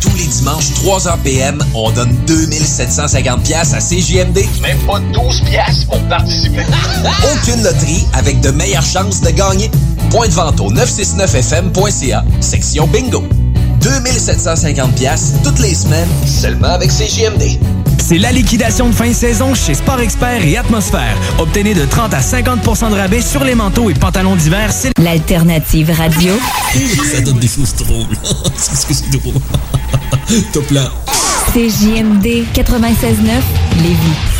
Tous les dimanches, 3h PM, on donne 2750 pièces à CJMD. Même pas 12 pièces pour participer. Aucune loterie avec de meilleures chances de gagner. Point de vente au 969fm.ca, section bingo. 2750 pièces toutes les semaines, seulement avec CJMD. C'est la liquidation de fin de saison chez Sport Expert et Atmosphère. Obtenez de 30 à 50% de rabais sur les manteaux et pantalons d'hiver. C'est l'alternative radio. Ça donne des choses drôles. C'est ce que c'est drôle. Top là. CJMD 96.9 Lévis.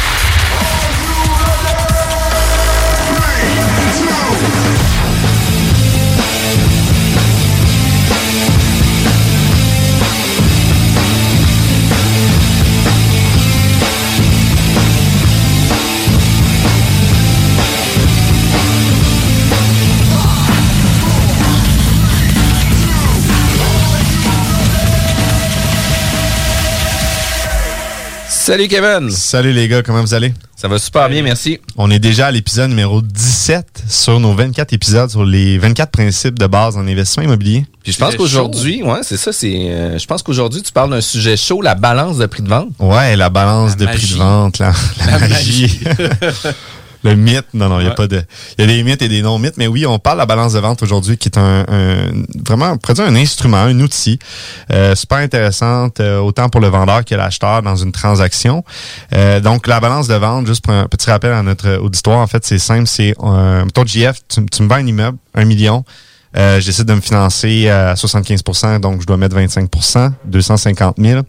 Salut Kevin. Salut les gars, comment vous allez? Ça va super bien, merci. On est déjà à l'épisode numéro 17 sur nos 24 épisodes sur les 24 principes de base en investissement immobilier. Puis je pense qu'aujourd'hui, ouais, c'est ça, c'est euh, je pense qu'aujourd'hui tu parles d'un sujet chaud, la balance de prix de vente. Ouais, la balance de prix de vente, la, la, magie. le mythe. Non, non, il y a pas de. Il y a des mythes et des non-mythes, mais oui, on parle de la balance de vente aujourd'hui, qui est un, un vraiment produit un instrument, un outil euh, super intéressante, euh, autant pour le vendeur que l'acheteur dans une transaction. Euh, donc la balance de vente, juste pour un petit rappel à notre auditoire, en fait, c'est simple, c'est euh, ton JF, tu, tu me vends un immeuble, un million. Euh, je de me financer à 75% donc je dois mettre 25% 250 000.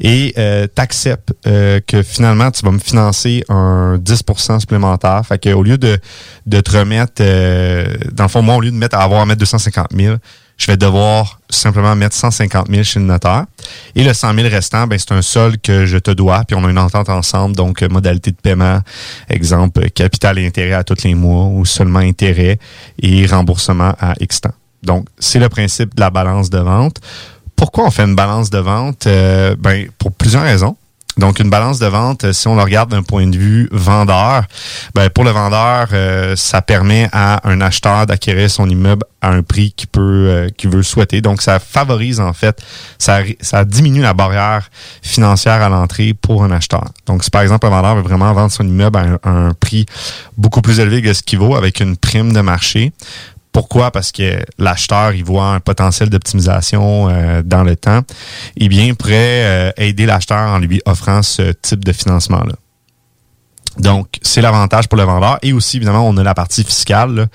Et euh, t'acceptes euh, que finalement, tu vas me financer un 10% supplémentaire. Fait que au lieu de, de te remettre, euh, dans le fond, moi, au lieu de mettre à avoir à mettre 250 000, je vais devoir simplement mettre 150 000 chez le notaire. Et le 100 000 restant, ben, c'est un sol que je te dois, puis on a une entente ensemble, donc euh, modalité de paiement, exemple, capital et intérêt à tous les mois, ou seulement intérêt et remboursement à X temps. Donc, c'est le principe de la balance de vente. Pourquoi on fait une balance de vente? Euh, ben, pour plusieurs raisons. Donc, une balance de vente, si on le regarde d'un point de vue vendeur, ben pour le vendeur, euh, ça permet à un acheteur d'acquérir son immeuble à un prix qu'il peut, euh, qu'il veut souhaiter. Donc, ça favorise en fait, ça, ça diminue la barrière financière à l'entrée pour un acheteur. Donc, si par exemple un vendeur veut vraiment vendre son immeuble à un, à un prix beaucoup plus élevé que ce qu'il vaut avec une prime de marché, pourquoi? Parce que l'acheteur, il voit un potentiel d'optimisation euh, dans le temps. Eh bien, il pourrait euh, aider l'acheteur en lui offrant ce type de financement-là. Donc, c'est l'avantage pour le vendeur. Et aussi, évidemment, on a la partie fiscale, là,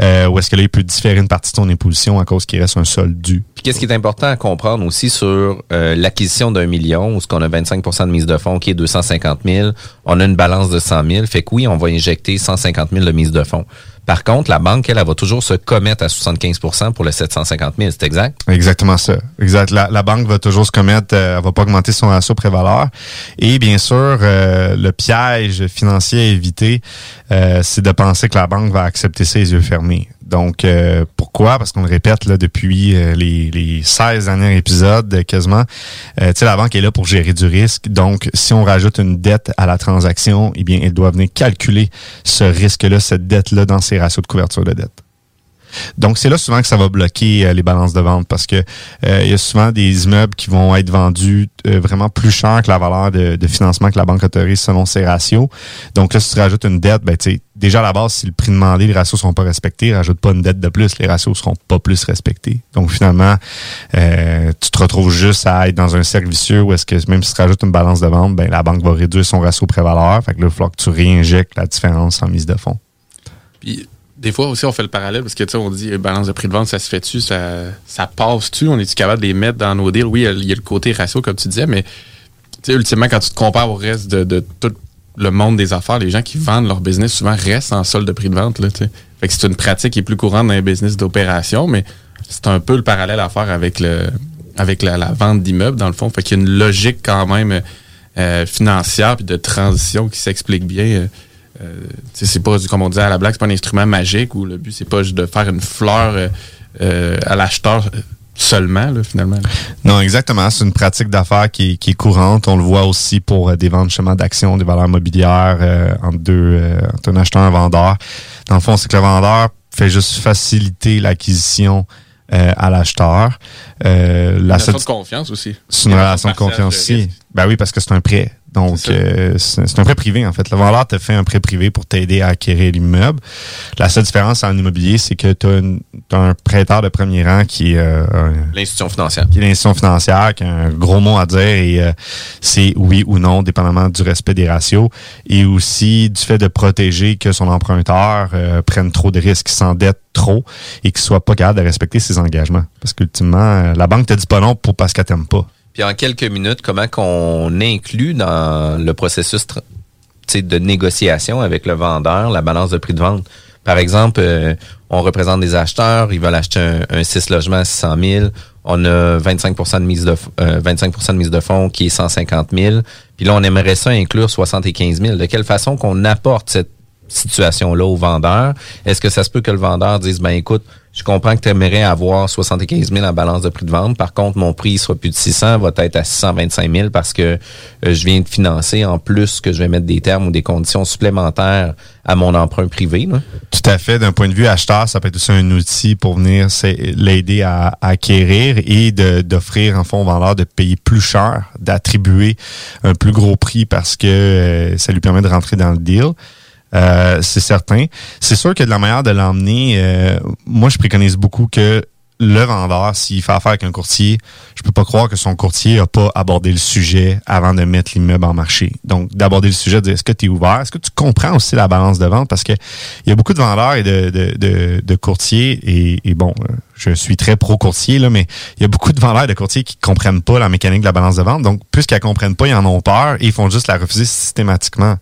euh, où est-ce que là, il peut différer une partie de son imposition à cause qu'il reste un solde dû. Puis qu'est-ce qui est important à comprendre aussi sur euh, l'acquisition d'un million, où ce qu'on a 25% de mise de fonds qui est 250 000, on a une balance de 100 000, fait que oui, on va injecter 150 000 de mise de fonds. Par contre, la banque, elle, elle va toujours se commettre à 75% pour le 750 000, c'est exact? Exactement ça. Exact. La, la banque va toujours se commettre, euh, elle va pas augmenter son ratio prévaleur. Et bien sûr, euh, le piège financier à éviter, euh, c'est de penser que la banque va accepter ça les yeux fermés. Donc, euh, pourquoi? Parce qu'on le répète là, depuis euh, les, les 16 derniers épisodes euh, quasiment. tu sais, la banque est là pour gérer du risque. Donc, si on rajoute une dette à la transaction, eh bien, elle doit venir calculer ce risque-là, cette dette-là, dans ses ratios de couverture de dette. Donc, c'est là souvent que ça va bloquer euh, les balances de vente parce que euh, il y a souvent des immeubles qui vont être vendus euh, vraiment plus cher que la valeur de, de, financement que la banque autorise selon ses ratios. Donc là, si tu rajoutes une dette, ben, tu sais, déjà à la base, si le prix demandé, les ratios sont pas respectés, rajoute pas une dette de plus, les ratios seront pas plus respectés. Donc finalement, tu te retrouves juste à être dans un cercle vicieux où est-ce que même si tu rajoutes une balance de vente, ben, la banque va réduire son ratio prévaleur. Fait que là, il falloir que tu réinjectes la différence en mise de fonds. Puis des fois aussi, on fait le parallèle parce que, tu sais, on dit eh, balance de prix de vente, ça se fait-tu, ça, ça passe-tu, on est-tu capable de les mettre dans nos deals? Oui, il y, a le côté ratio, comme tu disais, mais, tu sais, ultimement, quand tu te compares au reste de, tout le monde des affaires, les gens qui vendent leur business souvent restent en solde de prix de vente, là. Fait que c'est une pratique qui est plus courante dans les business d'opération, mais c'est un peu le parallèle à faire avec le, avec la, vente d'immeubles, dans le fond. Fait qu'il y a une logique quand même euh, financière puis de transition qui s'explique bien. Euh, euh, c'est pas, comme on dit à la blague, c'est pas un instrument magique où le but, c'est pas juste de faire une fleur euh, euh, à l'acheteur seulement, finalement. Non, exactement. C'est une pratique d'affaires qui, est courante. On le voit aussi pour des ventes chemin d'actions, des valeurs mobilières entre deux, entre un acheteur et un vendeur. Dans le fond, c'est que le vendeur fait juste faciliter l'acquisition à l'acheteur. Euh, une relation de confiance aussi. C'est une relation de confiance aussi. Ben oui, parce que c'est un prêt. Donc, euh, c'est un prêt privé, en fait. Le vendeur te fait un prêt privé pour t'aider à acquérir l'immeuble. La seule différence en immobilier, c'est que tu as, un prêteur de premier rang qui est... Euh, l'institution financière. Qui est l'institution financière, qui a un gros mot à dire et euh, c'est oui ou non, dépendamment du respect des ratios et aussi du fait de protéger que son emprunteur prenne trop de risques, s'endette trop et qu'il soit pas capable de respecter ses engagements. Parce qu'ultimement, la banque te dit pas non pour parce qu'elle t'aime pas. Puis en quelques minutes, comment qu'on inclut dans le processus de négociation avec le vendeur la balance de prix de vente? Par exemple, euh, on représente des acheteurs, ils veulent acheter un, 6 logements à 600 000. On a 25 de mise de 25 euh, de mise de fonds qui est 150 000. Puis là, on aimerait ça inclure 75 000. De quelle façon qu'on apporte cette situation-là au vendeur? Est-ce que ça se peut que le vendeur dise, ben écoute, je comprends que tu aimerais avoir 75 000 en balance de prix de vente. Par contre, mon prix sera plus de 600, va être à 625 000 parce que euh, je viens de financer en plus que je vais mettre des termes ou des conditions supplémentaires à mon emprunt privé. Tout à fait. D'un point de vue acheteur, ça peut être aussi un outil pour venir l'aider à, acquérir et d'offrir en fond au vendeur de payer plus cher, d'attribuer un plus gros prix parce que euh, ça lui permet de rentrer dans le deal. Euh, c'est certain. C'est sûr que de la manière de l'emmener, euh, moi, je préconise beaucoup que le vendeur, s'il fait affaire avec un courtier, je peux pas croire que son courtier a pas abordé le sujet avant de mettre l'immeuble en marché. Donc, d'aborder le sujet, de dire est-ce que tu es ouvert? Est-ce que tu comprends aussi la balance de vente? Parce que il y a beaucoup de vendeurs et de, de, de, courtiers, et, et bon, euh, je suis très pro-courtier, là, mais il y a beaucoup de vendeurs et de courtiers qui comprennent pas la mécanique de la balance de vente. Donc, puisqu'ils comprennent pas, ils en ont peur et ils font juste la refuser systématiquement.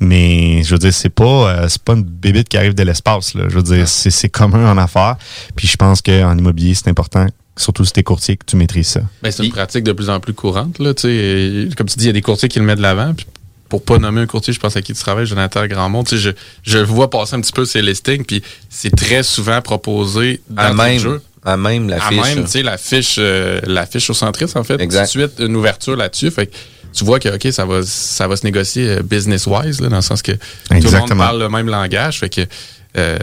Mais, je veux dire, c'est pas, euh, c'est pas une bébite qui arrive de l'espace, là. Je veux dire, c'est, c'est commun en affaires. Puis, je pense qu'en immobilier, c'est important surtout si t'es courtier, que tu maîtrises ça. Ben, c'est une pratique de plus en plus courante. Là, comme tu dis, il y a des courtiers qui le mettent de l'avant. Puis pour pas nommer un courtier, je pense à qui tu travailles, Jonathan Grandmont. Je, je vois passer un petit peu ces listings, puis c'est très souvent proposé dans à même, jeu. À même la fiche. À même, tu sais, la fiche, euh, la fiche au centriste, en fait. Exact. Tout de suite, une ouverture là-dessus. Fait tu vois que, OK, ça va, ça va se négocier euh, business-wise, dans le sens que tout le monde parle le même langage. Fait que, euh,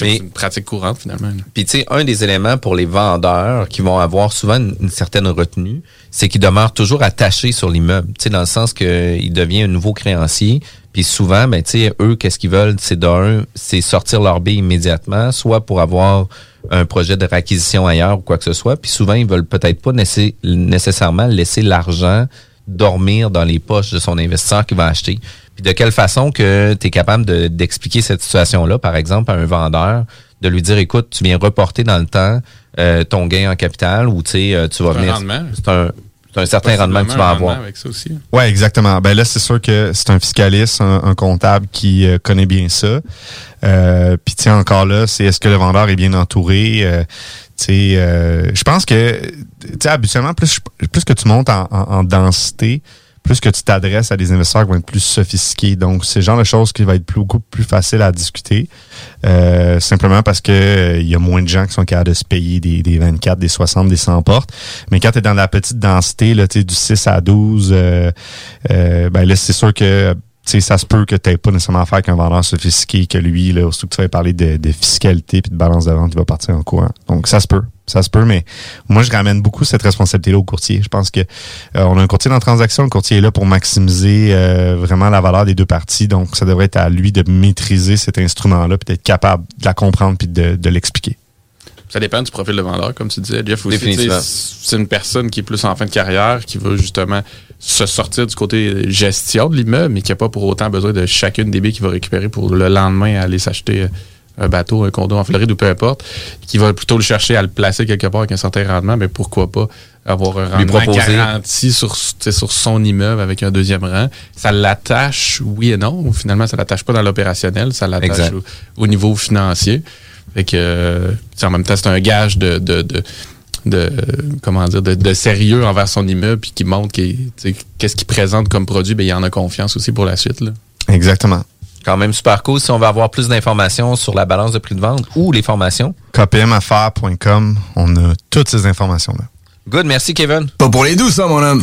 une pratique courante finalement. Puis tu sais, un des éléments pour les vendeurs qui vont avoir souvent une, certaine retenue, c'est qu'ils demeurent toujours attachés sur l'immeuble. Tu sais, dans le sens qu'il devient un nouveau créancier. Puis souvent, ben tu sais, eux, qu'est-ce qu'ils veulent, c'est d'un, c'est sortir leur billet immédiatement, soit pour avoir un projet de réquisition ailleurs ou quoi que ce soit. Puis souvent, ils veulent peut-être pas nécessairement laisser l'argent dormir dans les poches de son investisseur qui va acheter. Puis de quelle façon que tu es capable de- d'expliquer cette situation-là, par exemple, à un vendeur, de lui dire, écoute, tu viens reporter dans le temps euh, ton gain en capital ou tu sais, euh, tu vas C'est un venir... rendement. C'est un, c'est un certain rendement que tu vas un avoir. rendement avec ça aussi. Ouais, exactement. Ben là, c'est sûr que c'est un fiscaliste, un, un comptable qui euh, connaît bien ça. Euh, Puis tu sais, encore là, c'est est-ce que le vendeur est bien entouré? Euh, tu sais, euh, je pense que tu sais, habituellement, plus plus que tu montes en, en- en densité, plus que tu t'adresses à des investisseurs qui vont être plus sophistiqués. Donc, c'est genre de choses qui va être plus, beaucoup plus facile à discuter. Euh, simplement parce que euh, il y a moins de gens qui sont capables de se payer des, des 24, des 60, des 100 portes. Mais quand tu es dans la petite densité, là, du 6 à 12, euh, euh, ben là, c'est sûr que tu sais, ça se peut que tu pas nécessairement affaire avec un vendeur sophistiqué que lui, là, surtout que tu vas parler de, de fiscalité puis de balance de vente, il va partir en courant. Donc, ça se peut. Ça se peut, mais moi, je ramène beaucoup cette responsabilité-là au courtier. Je pense que euh, on a un courtier dans la transaction. Le courtier est là pour maximiser euh, vraiment la valeur des deux parties. Donc, ça devrait être à lui de maîtriser cet instrument-là puis d'être capable de la comprendre puis de, de l'expliquer. Ça dépend du profil de vendeur, comme tu disais, Jeff. Aussi, c'est une personne qui est plus en fin de carrière, qui veut justement se sortir du côté gestion de l'immeuble, mais qui n'a pas pour autant besoin de chacune des billes qu'il va récupérer pour le lendemain aller s'acheter euh, un bateau, un condo en Floride ou peu importe, qui va plutôt le chercher à le placer quelque part avec un certain rendement, mais pourquoi pas avoir un Lui rendement proposer. garanti sur, sur son immeuble avec un deuxième rang. Ça l'attache, oui et non. Finalement, ça l'attache pas dans l'opérationnel, ça l'attache au, au niveau financier. Fait que, en même temps, c'est un gage de, de, de, de, comment dire, de, de sérieux envers son immeuble, puis qui montre qu'est-ce qu'il présente comme produit, ben, il en a confiance aussi pour la suite. Là. Exactement. Quand même super cool. Si on veut avoir plus d'informations sur la balance de prix de vente ou les formations. KPMaffaires.com, on a toutes ces informations-là. Good, merci Kevin. Pas pour les doux, ça, mon homme.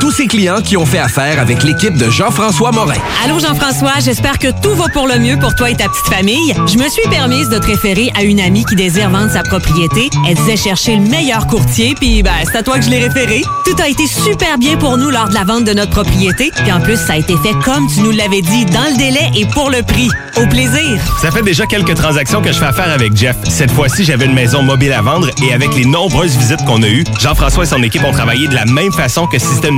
tous ces clients qui ont fait affaire avec l'équipe de Jean-François Morin. Allô Jean-François, j'espère que tout va pour le mieux pour toi et ta petite famille. Je me suis permise de te référer à une amie qui désire vendre sa propriété. Elle disait chercher le meilleur courtier, puis ben, c'est à toi que je l'ai référé. Tout a été super bien pour nous lors de la vente de notre propriété, puis en plus ça a été fait comme tu nous l'avais dit, dans le délai et pour le prix. Au plaisir. Ça fait déjà quelques transactions que je fais affaire avec Jeff. Cette fois-ci, j'avais une maison mobile à vendre et avec les nombreuses visites qu'on a eues, Jean-François et son équipe ont travaillé de la même façon que si c'était une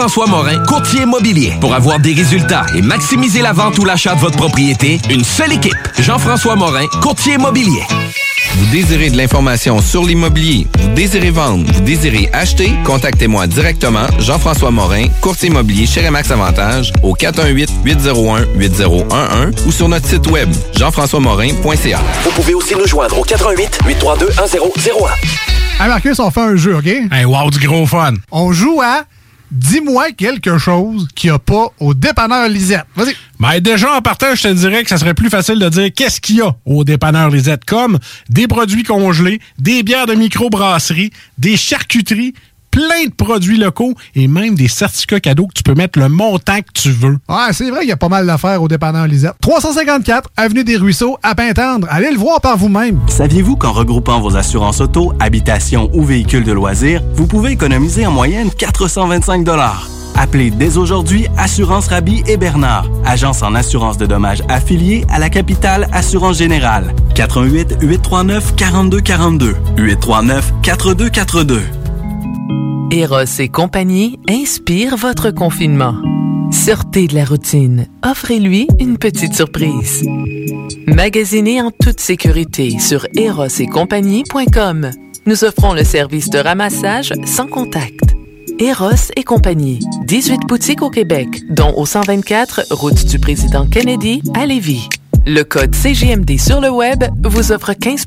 Morin, courtier immobilier. Pour avoir des résultats et maximiser la vente ou l'achat de votre propriété, une seule équipe. Jean-François Morin, courtier immobilier. Vous désirez de l'information sur l'immobilier, vous désirez vendre, vous désirez acheter, contactez-moi directement, Jean-François Morin, courtier immobilier chez Remax Avantage, au 418-801-8011 ou sur notre site web, jean-françois-morin.ca. Vous pouvez aussi nous joindre au 88 832 1001. Hey Marcus, on fait un jeu, OK? Hey, wow, du gros fun. On joue à Dis-moi quelque chose qu'il n'y a pas au dépanneur Lisette. Vas-y. Ben déjà, en partant, je te dirais que ça serait plus facile de dire qu'est-ce qu'il y a au dépanneur Lisette, comme des produits congelés, des bières de microbrasserie, des charcuteries, plein de produits locaux et même des certificats cadeaux que tu peux mettre le montant que tu veux. Ouais, c'est vrai qu'il y a pas mal d'affaires au dépanneur Lisette. 354 Avenue des Ruisseaux, à Pintendre. Allez le voir par vous-même. Saviez-vous qu'en regroupant vos assurances auto, habitation ou véhicules de loisirs, vous pouvez économiser en moyenne 425 Appelez dès aujourd'hui Assurance Rabi et Bernard, agence en assurance de dommages affiliée à la capitale Assurance Générale. 88 839 4242 839 4242. Eros et compagnie inspire votre confinement. Sortez de la routine. Offrez-lui une petite surprise. Magasinez en toute sécurité sur erosetcompagnie.com. Nous offrons le service de ramassage sans contact. Eros et compagnie. 18 boutiques au Québec, dont au 124 route du président Kennedy à Lévis. Le code CGMD sur le web vous offre 15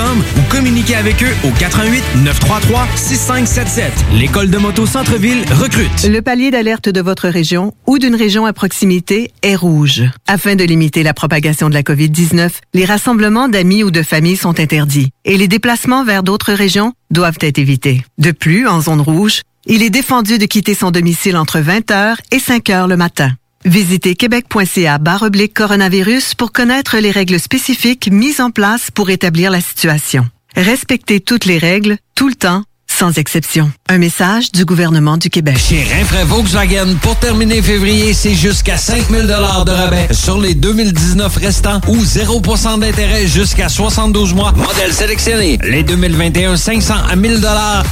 ou communiquez avec eux au 88 933 6577. L'école de moto Centre-ville recrute. Le palier d'alerte de votre région ou d'une région à proximité est rouge. Afin de limiter la propagation de la COVID-19, les rassemblements d'amis ou de familles sont interdits et les déplacements vers d'autres régions doivent être évités. De plus, en zone rouge, il est défendu de quitter son domicile entre 20h et 5h le matin. Visitez québec.ca oblique coronavirus pour connaître les règles spécifiques mises en place pour établir la situation. Respectez toutes les règles, tout le temps, sans exception. Un message du gouvernement du Québec. Chez Rinfraie Volkswagen, pour terminer février, c'est jusqu'à 5000 de rabais sur les 2019 restants ou 0% d'intérêt jusqu'à 72 mois. Modèle sélectionné. Les 2021, 500 à 1000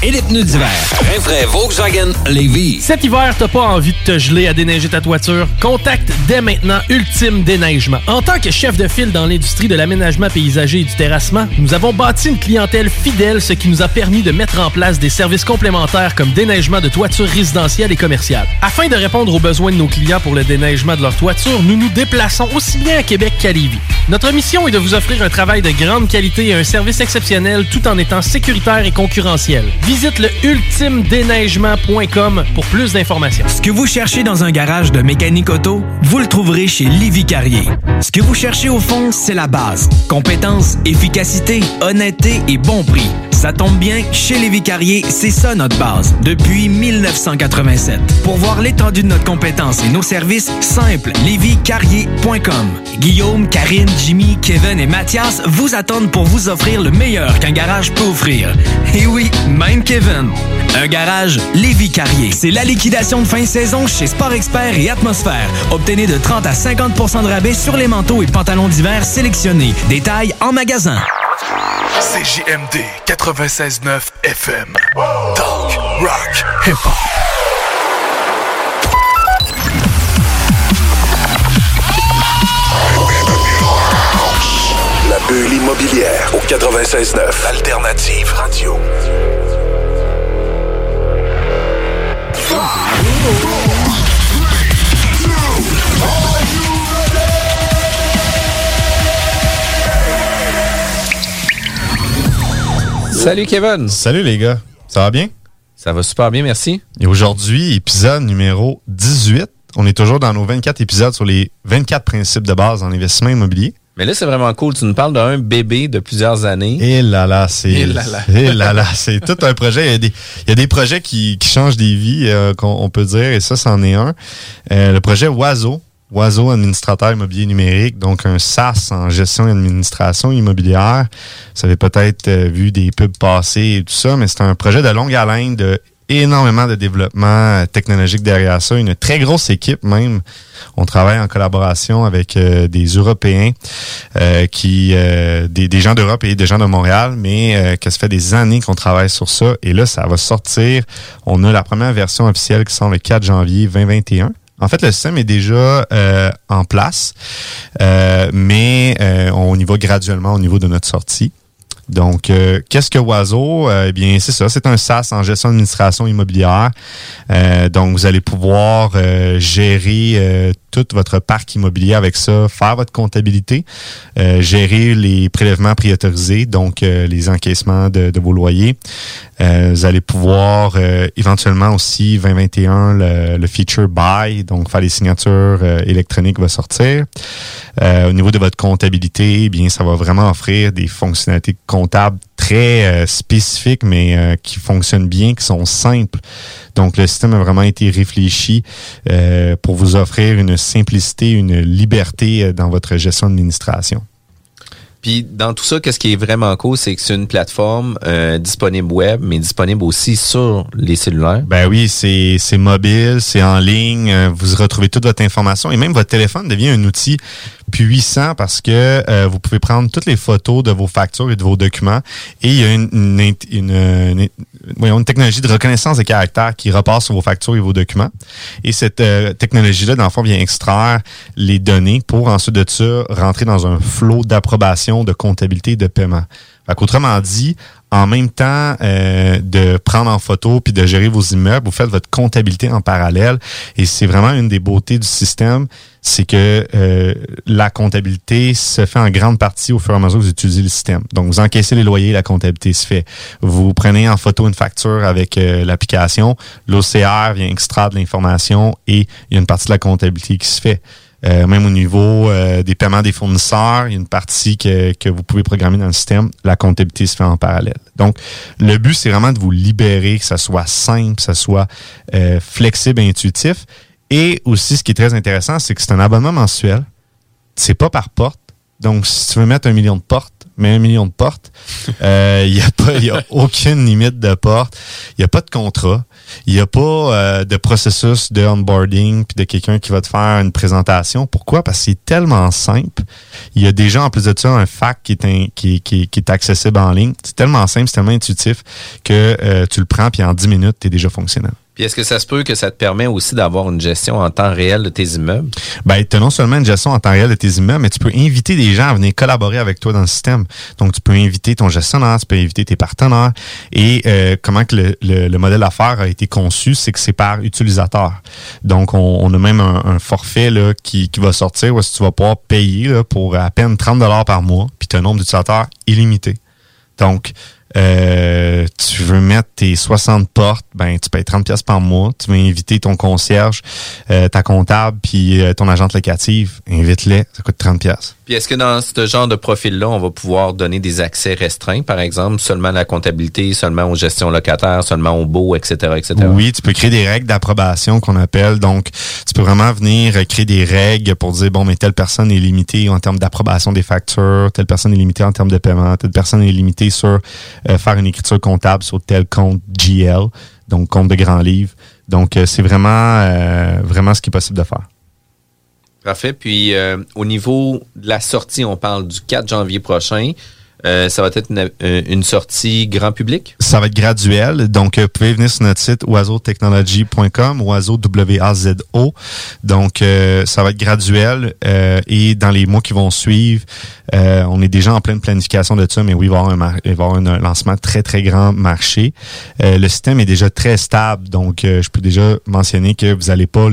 et les pneus d'hiver. Rinfraie Volkswagen Lévis. Cet hiver, t'as pas envie de te geler à déneiger ta toiture? Contacte dès maintenant Ultime Déneigement. En tant que chef de file dans l'industrie de l'aménagement paysager et du terrassement, nous avons bâti une clientèle fidèle, ce qui nous a permis de mettre en place des services complémentaires comme déneigement de toitures résidentielles et commerciales. Afin de répondre aux besoins de nos clients pour le déneigement de leur toiture, nous nous déplaçons aussi bien à Québec qu'à Lévis. Notre mission est de vous offrir un travail de grande qualité et un service exceptionnel tout en étant sécuritaire et concurrentiel. Visite le ultimedéneigement.com pour plus d'informations. Ce que vous cherchez dans un garage de mécanique auto, vous le trouverez chez Livy Carrier. Ce que vous cherchez au fond, c'est la base. Compétence, efficacité, honnêteté et bon prix. Ça tombe bien, chez Lévi Carrier, c'est ça notre base, depuis 1987. Pour voir l'étendue de notre compétence et nos services, simple, lévicarrier.com. Guillaume, Karine, Jimmy, Kevin et Mathias vous attendent pour vous offrir le meilleur qu'un garage peut offrir. Et oui, même Kevin. Un garage Lévi Carrier. C'est la liquidation de fin de saison chez Sport Expert et Atmosphère. Obtenez de 30 à 50% de rabais sur les manteaux et pantalons d'hiver sélectionnés. Détails en magasin. CJMD 96.9 FM. Talk, rock, hip-hop. La bulle immobilière au 96.9 Alternative Radio. Salut Kevin. Salut les gars. Ça va bien? Ça va super bien, merci. Et aujourd'hui, épisode numéro 18. On est toujours dans nos 24 épisodes sur les 24 principes de base en investissement immobilier. Mais là, c'est vraiment cool. Tu nous parles d'un bébé de plusieurs années. Et là là, c'est. Et là là. Et là là, c'est tout un projet. Il y a des, il y a des projets qui, qui changent des vies, euh, qu'on on peut dire, et ça, c'en est un. Euh, le projet Oiseau. Oiseau administrateur immobilier numérique, donc un SaaS en gestion et administration immobilière. Vous avez peut-être euh, vu des pubs passer et tout ça, mais c'est un projet de longue haleine, de énormément de développement technologique derrière ça, une très grosse équipe même. On travaille en collaboration avec euh, des Européens, euh, qui des, des, gens d'Europe et des gens de Montréal, mais que ça fait des années qu'on travaille sur ça. Et là, ça va sortir. On a la première version officielle qui sort le 4 janvier 2021. En fait, le système est déjà euh, en place, euh, mais euh, on y va graduellement au niveau de notre sortie. Donc, qu'est-ce que Oiseau? eh bien, c'est ça, c'est un SaaS en gestion d'administration immobilière. donc, vous allez pouvoir gérer tout votre parc immobilier avec ça, faire votre comptabilité, gérer les prélèvements priorisés, donc les encaissements de, vos loyers, euh, vous allez pouvoir euh, éventuellement aussi 2021 le, le, feature buy, donc faire les signatures euh, électroniques va sortir. au niveau de votre comptabilité, eh bien ça va vraiment offrir des fonctionnalités comptables très spécifiques, mais qui fonctionnent bien, qui sont simples. Donc le système a vraiment été réfléchi pour vous offrir une simplicité, une liberté dans votre gestion d'administration. Puis dans tout ça, qu'est-ce qui est vraiment cool, c'est que c'est une plateforme euh, disponible web, mais disponible aussi sur les cellulaires. Ben oui, c'est c'est mobile, c'est en ligne, euh, vous retrouvez toute votre information et même votre téléphone devient un outil puissant parce que euh, vous pouvez prendre toutes les photos de vos factures et de vos documents et il y a une, une, une, technologie de reconnaissance des caractères qui repasse sur vos factures et vos documents. Et cette euh, technologie-là, dans le fond, vient extraire les données pour ensuite de ça rentrer dans un flot d'approbation, de comptabilité et de paiement. Fait qu'autrement dit, en même temps euh, de prendre en photo puis de gérer vos immeubles, vous faites votre comptabilité en parallèle. Et c'est vraiment une des beautés du système, c'est que euh, la comptabilité se fait en grande partie au fur et à mesure que vous utilisez le système. Donc, vous encaissez les loyers, la comptabilité se fait. Vous prenez en photo une facture avec euh, l'application, l'OCR vient extraire de l'information et il y a une partie de la comptabilité qui se fait. Euh, même au niveau euh, des paiements des fournisseurs, il y a une partie que, que vous pouvez programmer dans le système. La comptabilité se fait en parallèle. Donc, le but, c'est vraiment de vous libérer, que ça soit simple, que ça soit euh, flexible et intuitif. Et aussi, ce qui est très intéressant, c'est que c'est un abonnement mensuel. C'est pas par porte. Donc, si tu veux mettre un million de portes, mets un million de portes. Euh, Il n'y a, pas- y a aucune limite de portes. Il n'y a pas de contrat. Il n'y a pas euh, de processus de onboarding puis de quelqu'un qui va te faire une présentation. Pourquoi? Parce que c'est tellement simple. Il y a déjà, en plus de ça, un fac qui est, un- qui, qui- qui est accessible en ligne. C'est tellement simple, c'est tellement intuitif que euh, tu le prends puis en 10 minutes, tu es déjà fonctionnel. Est-ce que ça se peut que ça te permet aussi d'avoir une gestion en temps réel de tes immeubles? Ben, tu as non seulement une gestion en temps réel de tes immeubles, mais tu peux inviter des gens à venir collaborer avec toi dans le système. Donc, tu peux inviter ton gestionnaire, tu peux inviter tes partenaires. Et euh, comment que le, le- le modèle d'affaires a été conçu, c'est que c'est par utilisateur. Donc, on, on a même un, un forfait là, qui, qui va sortir où tu vas pouvoir payer là, pour à peine 30 par mois, puis tu as un nombre d'utilisateurs illimité. Donc, euh, tu veux mettre tes 60 portes, ben tu payes 30 pièces par mois. Tu veux inviter ton concierge, euh, ta comptable, puis euh, ton agente locative, invite-les, ça coûte 30 pièces. Puis est-ce que dans ce genre de profil-là, on va pouvoir donner des accès restreints, par exemple, seulement à la comptabilité, seulement aux gestions locataires, seulement au beau, etc., etc.? Oui, tu peux créer des règles d'approbation qu'on appelle. Donc, tu peux vraiment venir créer des règles pour dire, bon, mais telle personne est limitée en termes d'approbation des factures, telle personne est limitée en termes de paiement, telle personne est limitée sur euh, faire une écriture comptable sur tel compte GL, donc compte de grand livre. Donc, euh, c'est vraiment, euh, vraiment ce qui est possible de faire. Parfait. Puis euh, au niveau de la sortie, on parle du 4 janvier prochain. Euh, ça va être une, euh, une sortie grand public? Ça va être graduel. Donc, vous pouvez venir sur notre site oiseautechnology.com, oiseau W-A-Z-O. Donc, ça va être graduel. et dans les mois qui vont suivre, on est déjà en pleine planification de ça, mais oui, il va y avoir un, lancement très, très grand marché. Le système est déjà très stable. Donc, je peux déjà mentionner que vous n'allez pas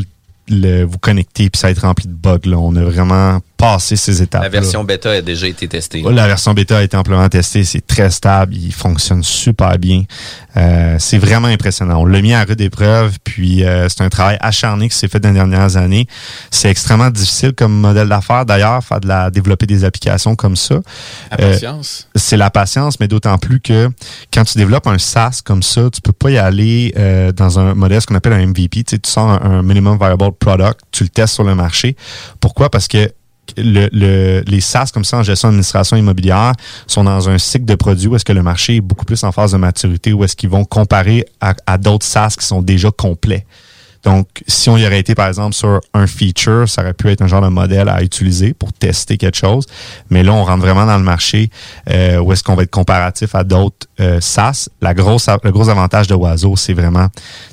le- vous connecter puis ça va être rempli de bugs. Là. On a vraiment passé ces étapes. La version bêta a déjà été testée. Ouais, La version bêta a été amplement testée, c'est très stable, il fonctionne super bien. Euh, c'est vraiment impressionnant. On l'a mis à rude épreuve, puis euh, c'est un travail acharné qui s'est fait dans les dernières années. C'est extrêmement difficile comme modèle d'affaires, d'ailleurs, faire de la développer des applications comme ça. La Euh, patience. c'est la patience, mais d'autant plus que quand tu développes un SaaS comme ça, tu peux pas y aller euh, dans un modèle, ce qu'on appelle un MVP. Tu, sais, tu sors un, un minimum viable product, tu le testes sur le marché. Pourquoi? Parce que le, le- les SaaS comme ça en gestion d'administration immobilière sont dans un cycle de produits où est-ce que le marché est beaucoup plus en phase de maturité, où est-ce qu'ils vont comparer à, à d'autres SaaS qui sont déjà complets. Donc, si on y aurait été, par exemple, sur un feature, ça aurait pu être un genre de modèle à utiliser pour tester quelque chose. Mais là, on rentre vraiment dans le marché euh, où est-ce qu'on va être comparatif à d'autres euh, SaaS. La grosse, le gros avantage de Oiseau, c'est vraiment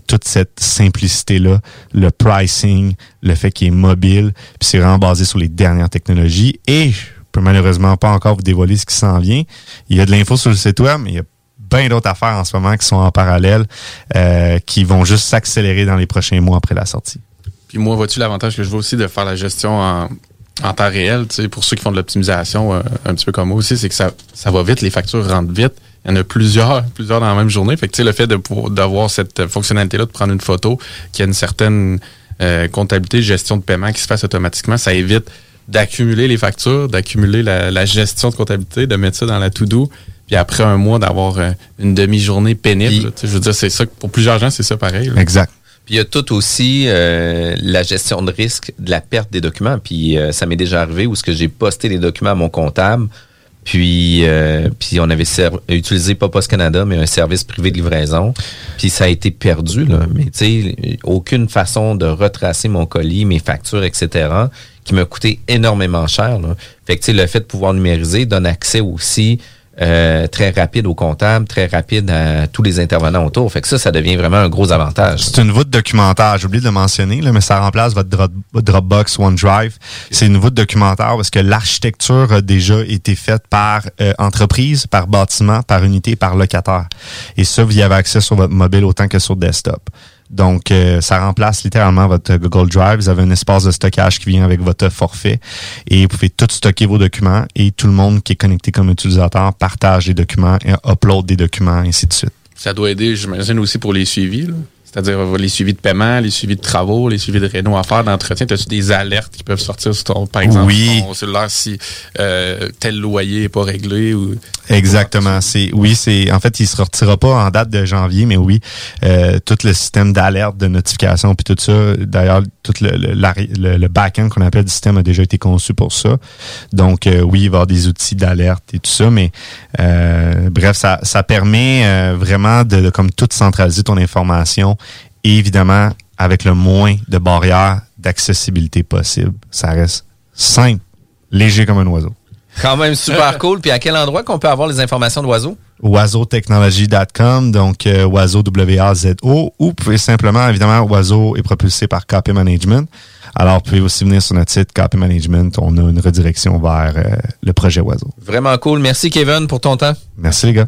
toute cette simplicité-là, le pricing, le fait qu'il est mobile, puis c'est vraiment basé sur les dernières technologies. Et je peux malheureusement pas encore vous dévoiler ce qui s'en vient. Il y a de l'info sur le site web, mais il y a bien d'autres affaires en ce moment qui sont en parallèle, euh, qui vont juste s'accélérer dans les prochains mois après la sortie. Puis moi, vois-tu l'avantage que je vois aussi de faire la gestion en, temps réel, tu sais, pour ceux qui font de l'optimisation, euh, un petit peu comme moi aussi, c'est que ça, ça va vite, les factures rentrent vite. Il y en a plusieurs, plusieurs dans la même journée. Fait que, tu sais, le fait d'avoir cette fonctionnalité-là, de prendre une photo, qui a une certaine euh, comptabilité, gestion de paiement qui se fasse automatiquement, ça évite d'accumuler les factures, d'accumuler la, la gestion de comptabilité, de mettre ça dans la to-do, puis après un mois d'avoir euh, une demi-journée pénible. je veux dire, c'est ça, que pour plusieurs gens, c'est ça pareil. là. Exact. Puis il y a tout aussi euh, la gestion de risque de la perte des documents. Puis euh, ça m'est déjà arrivé où ce que j'ai posté les documents à mon comptable, Puis, euh, puis on avait ser- utilisé pas Post Canada, mais un service privé de livraison. Puis ça a été perdu, là. Mais tu sais, aucune façon de retracer mon colis, mes factures, etc., qui m'a coûté énormément cher. Là. Fait que tu sais, le fait de pouvoir numériser donne accès aussi euh, très rapide au comptable, très rapide à tous les intervenants autour. Fait que ça, ça devient vraiment un gros avantage. C'est une voûte documentaire. J'ai oublié de le mentionner, là, mais ça remplace votre Dropbox OneDrive. C'est une voûte documentaire parce que l'architecture a déjà été faite par euh, entreprise, par bâtiment, par unité, par locataire. Et ça, vous y avez accès sur votre mobile autant que sur desktop. Donc, euh, ça remplace littéralement votre Google Drive. Vous avez un espace de stockage qui vient avec votre forfait et vous pouvez tout stocker vos documents et tout le monde qui est connecté comme utilisateur partage les documents et upload des documents, ainsi de suite. Ça doit aider, j'imagine, aussi pour les suivis. là. C'est-à-dire euh, les suivis de paiement, les suivis de travaux, les suivis de réno à faire, d'entretien. As-tu des alertes qui peuvent sortir sur ton, par exemple, Oui. sur ton cellulaire si euh, tel loyer n'est pas réglé ou Exactement. C'est oui, c'est en fait, il se retirera pas en date de janvier, mais oui, euh, tout le système d'alerte, de notification, puis tout ça. D'ailleurs, tout le, le, le- le back-end qu'on appelle du système a déjà été conçu pour ça. Donc euh, oui, il va y avoir des outils d'alerte et tout ça, mais euh, bref, ça, ça permet euh, vraiment de, de comme tout centraliser ton information et évidemment avec le moins de barrières d'accessibilité possible. Ça reste simple, léger comme un oiseau. Quand même super cool. Puis à quel endroit qu'on peut avoir les informations d'oiseaux? oiseautechnology.com, donc euh, oiseau W-A-Z-O, ou vous pouvez simplement, évidemment, Oiseau est propulsé par KP Management. Alors, vous pouvez aussi venir sur notre site KP Management. On a une redirection vers euh, le projet Oiseau. Vraiment cool. Merci Kevin pour ton temps. Merci les gars.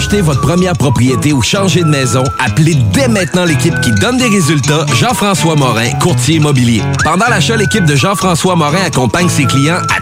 acheter votre première propriété ou changer de maison? Appelez dès maintenant l'équipe qui donne des résultats, Jean-François Morin, courtier immobilier. Pendant l'achat, l'équipe de Jean-François Morin accompagne ses clients à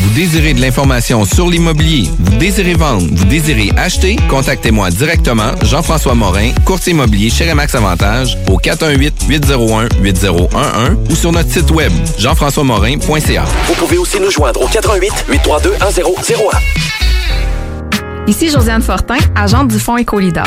Vous désirez de l'information sur l'immobilier, vous désirez vendre, vous désirez acheter, contactez-moi directement, Jean-François Morin, courtier immobilier chez Remax Avantage, au 418-801-8011 ou sur notre site web, jean-françois-morin.ca. Vous pouvez aussi nous joindre au 88 832 1001. Ici Josiane Fortin, agente du Fonds Écolidar.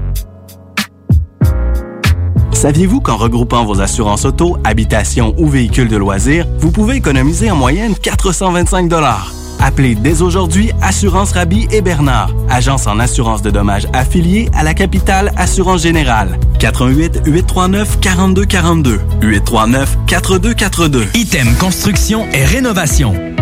Saviez-vous qu'en regroupant vos assurances auto, habitation ou véhicules de loisirs, vous pouvez économiser en moyenne 425 Appelez dès aujourd'hui Assurance Rabi et Bernard, agence en assurance de dommages affiliée à la capitale Assurance Générale. 88 839 4242 839 4242. Item Construction et Rénovation.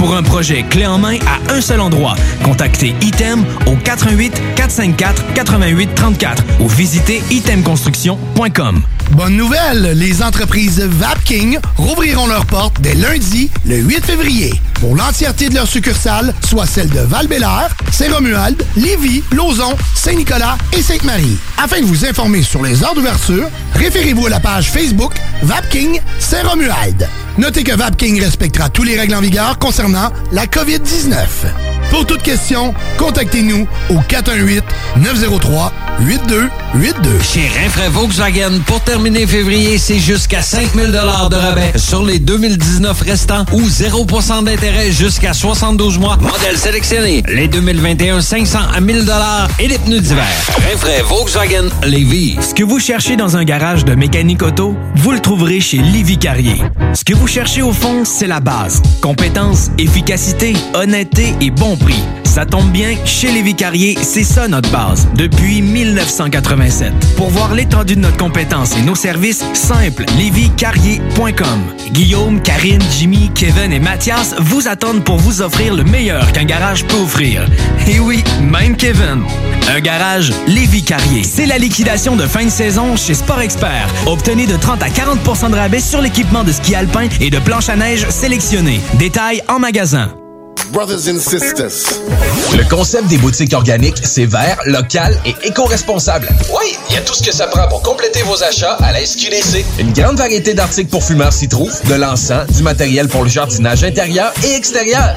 Pour un projet clé en main à un seul endroit, contactez ITEM au 88 454 88 34 ou visitez itemconstruction.com. Bonne nouvelle, les entreprises Vapking rouvriront leurs portes dès lundi, le 8 février, pour l'entièreté de leurs succursales, soit celles de val Saint-Romuald, Lévis, Lauson, Saint-Nicolas et Sainte-Marie. Afin de vous informer sur les heures d'ouverture, référez-vous à la page Facebook Vapking Saint-Romuald. Notez que Vapking respectera tous les règles en vigueur concernant la COVID-19. Pour toute question, contactez-nous au 418-903-8282. Chez Rinfraie Volkswagen, pour terminer février, c'est jusqu'à 5000 de rabais sur les 2019 restants ou 0% d'intérêt jusqu'à 72 mois. Modèle sélectionné. Les 2021, 500 à 1000 et les pneus d'hiver. Rinfraie Volkswagen Lévis. Ce que vous cherchez dans un garage de mécanique auto, vous le trouverez chez Livy Carrier. Ce que vous cherchez au fond, c'est la base. Compétence, efficacité, honnêteté et bon prix. Ça tombe bien, chez Lévi Carrier, c'est ça notre base, depuis 1987. Pour voir l'étendue de notre compétence et nos services, simple, lévicarrier.com. Guillaume, Karine, Jimmy, Kevin et Mathias vous attendent pour vous offrir le meilleur qu'un garage peut offrir. Et oui, même Kevin. Un garage Lévi Carrier. C'est la liquidation de fin de saison chez Sport Expert. Obtenez de 30 à 40% de rabais sur l'équipement de ski alpin et de planche à neige sélectionné. Détails en magasin. Brothers and sisters. Le concept des boutiques organiques, c'est vert, local et éco-responsable. Oui, il y a tout ce que ça prend pour compléter vos achats à la SQDC. Une grande variété d'articles pour fumeurs s'y trouve, de l'encens, du matériel pour le jardinage intérieur et extérieur.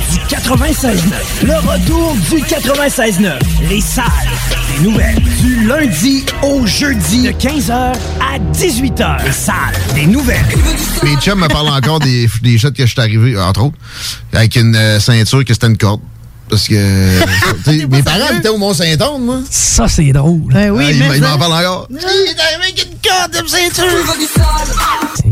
du 96.9. Le retour du 96.9. Les salles des nouvelles. Du lundi au jeudi de 15h à 18h. Les salles des nouvelles. Mes chums me parlent encore des, des shots que je suis arrivé, entre autres, avec une euh, ceinture que c'était une corde. Parce que mes parents étaient au Mont-Saint-Anne, moi. Ça, c'est drôle. Ah, ils mais ils ça- m'en parlent encore.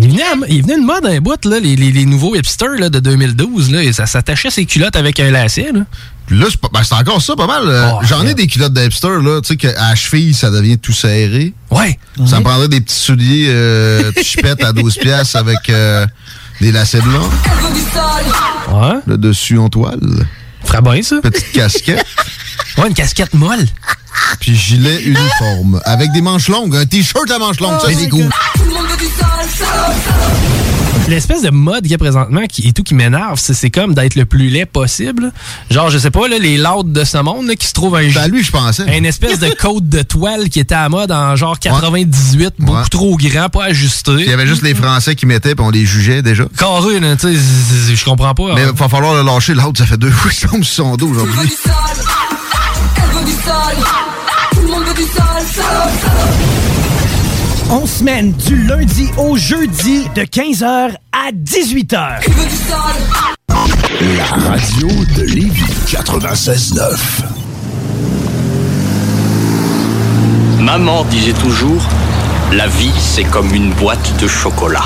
Il venait, à- il venait de mode un bout, là, les, les- les nouveaux hipsters là, de 2012. Là, et ça s'attachait ses culottes avec un lacet. Là. Là, c'est pas- ben, c'est encore ça, pas mal. euh, J'en ai des culottes de hipster, là, tu sais, qu'à cheville, ça devient tout serré. Ouais. Ça me prendrait des petits souliers euh, chipettes à 12 piastres avec euh, des lacets blancs. Ouais. Le dessus en toile. Ferait bien, ça? Petite casquette. ouais, une casquette molle. Puis gilet uniforme. Avec des manches longues. Un t-shirt à manches longues, ça, c'est cool. L'espèce de mode qu'il y a présentement qui, et tout qui m'énerve, c'est, c'est comme d'être le plus laid possible. Genre, je sais pas, là, les laudes de ce monde là, qui se trouvent un. Ben, lui, je pensais. Une espèce de côte de toile qui était à mode en genre 98, beaucoup Ouais. trop grand, pas ajusté. Il y avait juste les Français qui mettaient, puis on les jugeait déjà. Carré, là, tu sais, je comprends pas. Mais hein. il va falloir le lâcher. L'autre, ça fait deux fois qu'il tombe sur son dos aujourd'hui. On semaine du lundi au jeudi de 15h à 18h. La radio de Lévis 96.9. Maman disait toujours, la vie c'est comme une boîte de chocolat.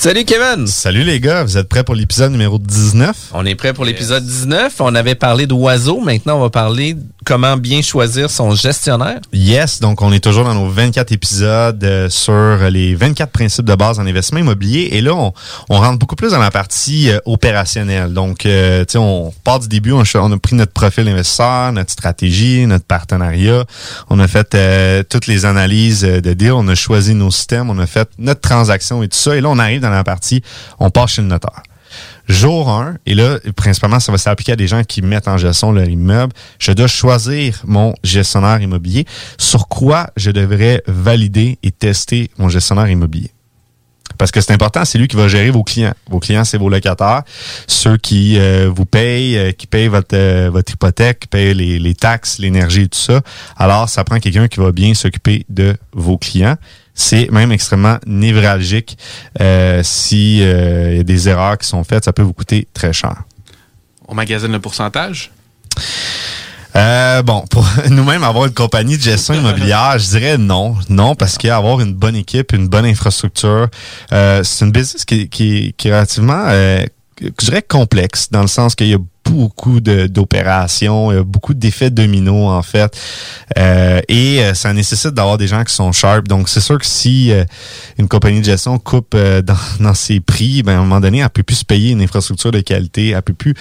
Salut Kevin! Salut les gars, vous êtes prêts pour l'épisode numéro 19? On est prêt pour l'épisode 19. On avait parlé d'oiseaux. Maintenant, on va parler comment bien choisir son gestionnaire? Yes, donc on est toujours dans nos 24 épisodes euh, sur les 24 principes de base en investissement immobilier. Et là, on, on rentre beaucoup plus dans la partie euh, opérationnelle. Donc, euh, tu sais, on part du début, on, on a pris notre profil investisseur, notre stratégie, notre partenariat. On a fait euh, toutes les analyses euh, de deal, on a choisi nos systèmes, on a fait notre transaction et tout ça. Et là, on arrive dans la partie, on part chez le notaire jour 1, et là, principalement, ça va s'appliquer à des gens qui mettent en gestion leur immeuble, je dois choisir mon gestionnaire immobilier. Sur quoi je devrais valider et tester mon gestionnaire immobilier? Parce que c'est important, c'est lui qui va gérer vos clients. Vos clients, c'est vos locataires, ceux qui euh, vous payent, euh, qui payent votre, euh, votre hypothèque, qui payent les, les taxes, l'énergie et tout ça. Alors, ça prend quelqu'un qui va bien s'occuper de vos clients. C'est même extrêmement névralgique. Euh, si il y a des erreurs qui sont faites, ça peut vous coûter très cher. On magasine le pourcentage? Euh, bon, pour nous-mêmes avoir une compagnie de gestion immobilière, je dirais non. Non, parce qu'avoir une bonne équipe, une bonne infrastructure, euh, c'est une business qui, qui, qui est relativement, euh, je dirais, complexe, dans le sens qu'il y a beaucoup d'opérations, beaucoup d'effets dominos en fait, Euh, et euh, ça nécessite d'avoir des gens qui sont sharp. Donc c'est sûr que si euh, une compagnie de gestion coupe euh, dans, dans ses prix, ben à un moment donné, elle peut plus se payer une infrastructure de qualité, elle peut plus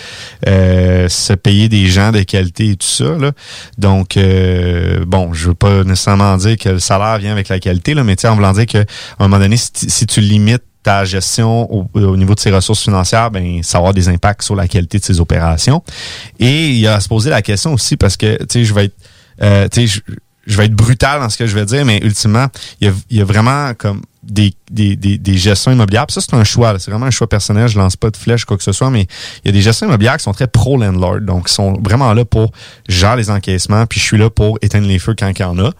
euh, se payer des gens de qualité et tout ça. Là. Donc euh, bon, je veux pas nécessairement dire que le salaire vient avec la qualité, là, mais en voulant dire que à un moment donné, si tu limites ta gestion au, au niveau de ses ressources financières, ben ça va avoir des impacts sur la qualité de ses opérations. Et il y a à se poser la question aussi parce que tu sais, je vais être euh, je, vais être brutal dans ce que je vais dire, mais ultimement, il y a, il y a vraiment comme des, des, des, des gestions immobilières. Ça, c'est un choix. C'est vraiment un choix personnel. Je lance pas de flèche, quoi que ce soit, mais il y a des gestions immobilières qui sont très pro-landlord. Donc, ils sont vraiment là pour gérer les encaissements, puis je suis là pour éteindre les feux quand il y en a.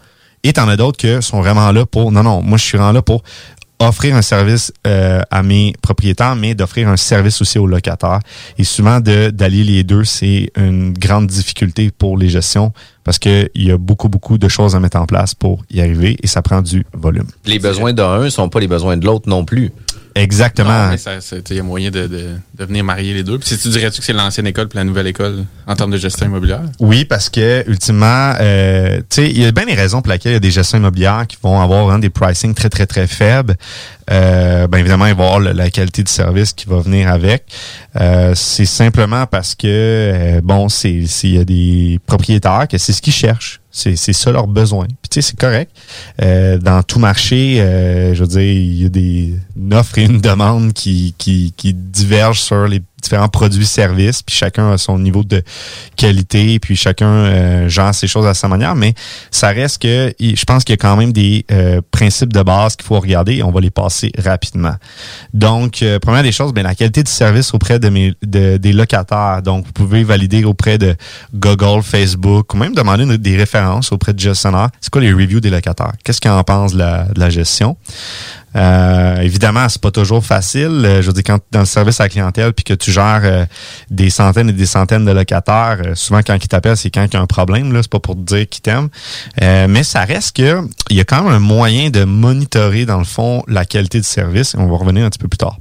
Et t'en as d'autres qui sont vraiment là pour... Non, non, moi, je suis vraiment là pour offrir un service euh, à mes propriétaires, mais d'offrir un service aussi aux locataires. Et souvent, de d'allier les deux, c'est une grande difficulté pour les gestions parce qu'il y a beaucoup, beaucoup de choses à mettre en place pour y arriver et ça prend du volume. Les besoins d'un ne sont pas les besoins de l'autre non plus. Exactement. Non, mais ça- ça- Il y a moyen de, de, de venir marier les deux. Puis si tu dirais-tu que c'est l'ancienne école puis la nouvelle école en termes de gestion immobilière? Oui, parce que ultimement, euh, tu sais, il y a bien des raisons pour lesquelles il y a des gestions immobilières qui vont avoir hein, des pricing très très très faibles. Euh, ben évidemment, il va avoir la qualité du service qui va venir avec. Euh, c'est simplement parce que euh, bon, c'est il y a des propriétaires que c'est ce qu'ils cherchent. C'est c'est ça leur besoin. Puis tu sais, c'est correct. Euh, dans tout marché, euh, je veux dire, il y a des une offre et une demande qui qui, qui divergent sur les différents produits-services, puis chacun a son niveau de qualité, puis chacun euh, gère ses choses à sa manière, mais ça reste que je pense qu'il y a quand même des euh, principes de base qu'il faut regarder et on va les passer rapidement. Donc, euh, première des choses, ben, la qualité du service auprès de mes de- des locataires. Donc, vous pouvez valider auprès de Google, Facebook, ou même demander des références auprès de gestionnaires. C'est quoi les reviews des locataires? Qu'est-ce qu'ils en pensent de la, de la gestion? Euh, évidemment, c'est pas toujours facile. Euh, je veux dire, quand dans le service à la clientèle puis que tu gères euh, des centaines et des centaines de locataires, euh, souvent quand ils t'appellent, c'est quand il y a un problème. Là, c'est pas pour te dire qu'ils t'aiment. Mais ça reste que il y a quand même un moyen de monitorer dans le fond la qualité du service. Et on va revenir un petit peu plus tard.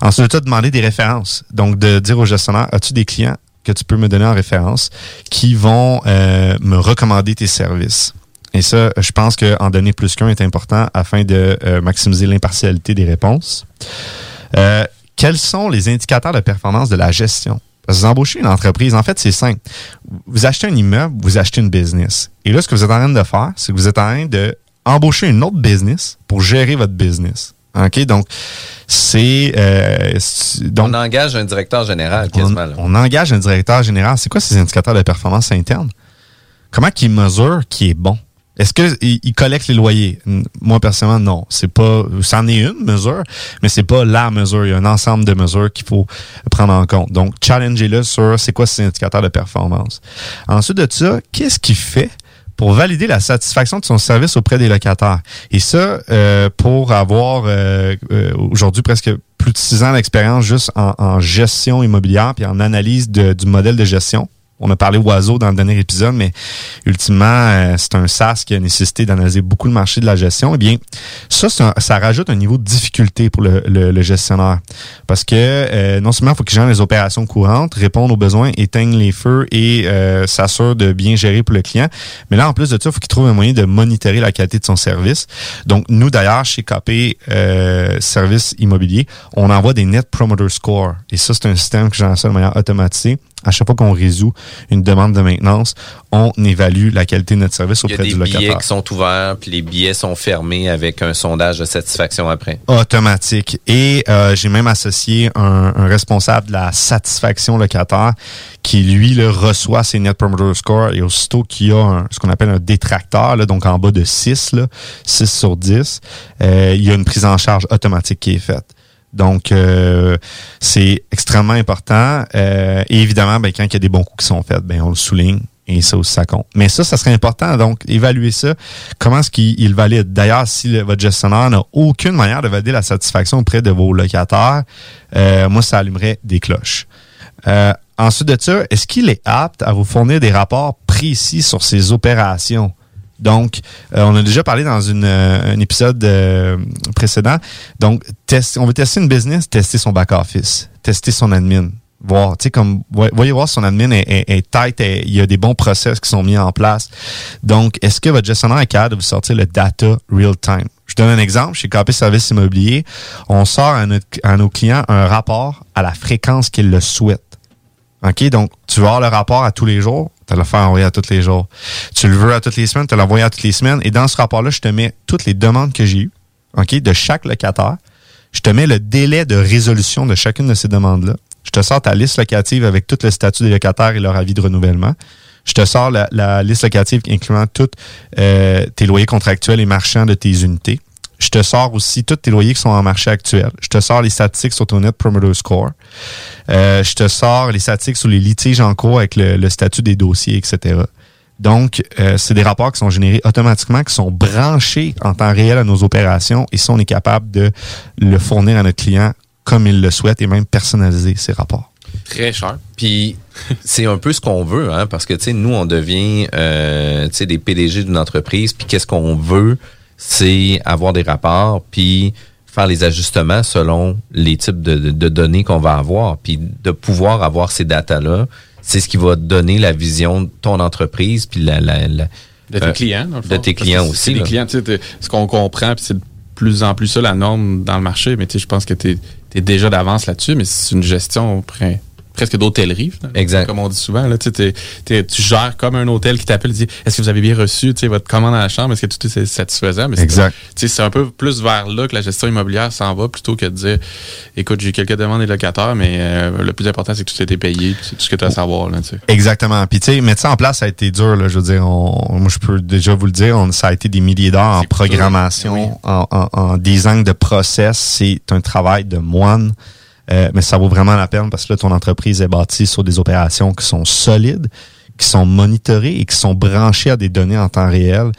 Ensuite, tu as demandé des références. Donc, de dire au gestionnaire, as-tu des clients que tu peux me donner en référence qui vont me recommander tes services? Et ça, je pense qu'en donner plus qu'un est important afin de euh, maximiser l'impartialité des réponses. Euh, quels sont les indicateurs de performance de la gestion? Parce que vous embauchez une entreprise, en fait, c'est simple. Vous achetez un immeuble, vous achetez une business. Et là, ce que vous êtes en train de faire, c'est que vous êtes en train de embaucher une autre business pour gérer votre business. OK? Donc, c'est... euh, On engage un directeur général quasiment. là. on engage un directeur général. C'est quoi ces indicateurs de performance interne? Comment qu'il mesure qui est bon? Est-ce qu'il il collecte les loyers? Moi, personnellement, non. C'est pas, c'en est une mesure, mais c'est pas la mesure. Il y a un ensemble de mesures qu'il faut prendre en compte. Donc, challengez-le sur c'est quoi ces indicateurs de performance. Ensuite de ça, qu'est-ce qu'il fait pour valider la satisfaction de son service auprès des locataires? Et ça, euh, pour avoir euh, euh, aujourd'hui presque plus de six ans d'expérience juste en, en gestion immobilière puis en analyse de- du modèle de gestion on a parlé oiseau dans le dernier épisode, mais ultimement, euh, c'est un SaaS qui a nécessité d'analyser beaucoup le marché de la gestion. Eh bien, ça, ça rajoute un niveau de difficulté pour le, le- gestionnaire. Parce que euh, non seulement il faut qu'il gère les opérations courantes, répondre aux besoins, éteigne les feux et euh, s'assure de bien gérer pour le client. Mais là, en plus de ça, il faut qu'il trouve un moyen de monitorer la qualité de son service. Donc, nous, d'ailleurs, chez KP euh, Service Immobilier, on envoie des Net Promoter Score. Et ça, c'est un système que j'en de manière automatisée. À chaque fois qu'on résout une demande de maintenance, on évalue la qualité de notre service Il y a auprès des du billets locataire. qui sont ouverts, puis les billets sont fermés avec un sondage de satisfaction après. automatique. Et euh, j'ai même associé un, un responsable de la satisfaction locataire qui, lui, là, reçoit ses Net Promoter Score et aussitôt qu'il y a un- ce qu'on appelle un détracteur, là, donc en bas de 6, là, 6 sur 10, euh, il y a une prise en charge automatique qui est faite. Donc, euh, c'est extrêmement important. Euh, et évidemment, ben, quand il y a des bons coups qui sont faits, ben, on le souligne. Et ça aussi, ça compte. Mais ça, ça serait important. Donc, évaluer ça. Comment est-ce qu'il il valide? D'ailleurs, si votre gestionnaire n'a aucune manière de valider la satisfaction auprès de vos locataires, euh, moi, ça allumerait des cloches. Euh, ensuite de ça, est-ce qu'il est apte à vous fournir des rapports précis sur ses opérations? Donc, euh, on a déjà parlé dans une, euh, un épisode euh, précédent. Donc, on veut tester une business, tester son back-office, tester son admin. Voir, tu sais, comme, voy- voyez voir son admin est, est, tight, est- il y a des bons process qui sont mis en place. Donc, est-ce que votre gestionnaire est capable de vous sortir le data real time? Je donne un exemple. Chez KP Service Immobilier, on sort à, à nos clients un rapport à la fréquence qu'ils le souhaitent. OK? Donc, tu veux avoir le rapport à tous les jours, tu vas le faire envoyer à tous les jours. Tu le veux à toutes les semaines, tu l'envoyer à toutes les semaines. Et dans ce rapport-là, je te mets toutes les demandes que j'ai eues, OK, de chaque locataire. Je te mets le délai de résolution de chacune de ces demandes-là. Je te sors ta liste locative avec tout le statut des locataires et leur avis de renouvellement. Je te sors la, la liste locative incluant tous euh, tes loyers contractuels et marchands de tes unités. Je te sors aussi tous tes loyers qui sont en marché actuel. Je te sors les statistiques sur ton Net Promoter Score. Euh, je te sors les statistiques sur les litiges en cours avec le, statut des dossiers, etc. Donc, euh, c'est des rapports qui sont générés automatiquement, qui sont branchés en temps réel à nos opérations et ça, on est capable de le fournir à notre client comme il le souhaite et même personnaliser ces rapports. Très cher. Puis c'est un peu ce qu'on veut, hein, parce que tu sais, nous, on devient euh, tu sais, des PDG d'une entreprise, puis qu'est-ce qu'on veut, c'est avoir des rapports, puis faire les ajustements selon les types de, de- de données qu'on va avoir, puis de pouvoir avoir ces datas-là, c'est ce qui va donner la vision de ton entreprise, puis la, la, la- De tes euh, clients, dans le de tes Parce clients que aussi. Là. clients, tu sais, ce qu'on comprend, puis c'est de plus en plus ça la norme dans le marché, mais tu sais, je pense que tu es, déjà d'avance là-dessus, mais c'est une gestion presque d'hôtellerie. Exact. Comme on dit souvent, là, tu sais, t'es- t'es- tu gères comme un hôtel qui t'appelle et dit Est-ce que vous avez bien reçu tu sais, votre commande à la chambre, est-ce que tout est satisfaisant? Mais c'est- Exact. tu sais, c'est un peu plus vers là que la gestion immobilière s'en va plutôt que de dire écoute, j'ai quelques demandes des locataires, mais euh, le plus important, c'est que tout a été payé, c'est tout ce que tu as à savoir. Là. Exactement. Puis tu sais, mettre ça en place, ça a été dur. Là, je veux dire, on- moi je peux déjà vous le dire, on- ça a été des milliers d'heures en programmation, en, en- en design de process. C'est un travail de moine. Euh, mais ça vaut vraiment la peine parce que là, ton entreprise est bâtie sur des opérations qui sont solides, qui sont monitorées et qui sont branchées à des données en temps réel.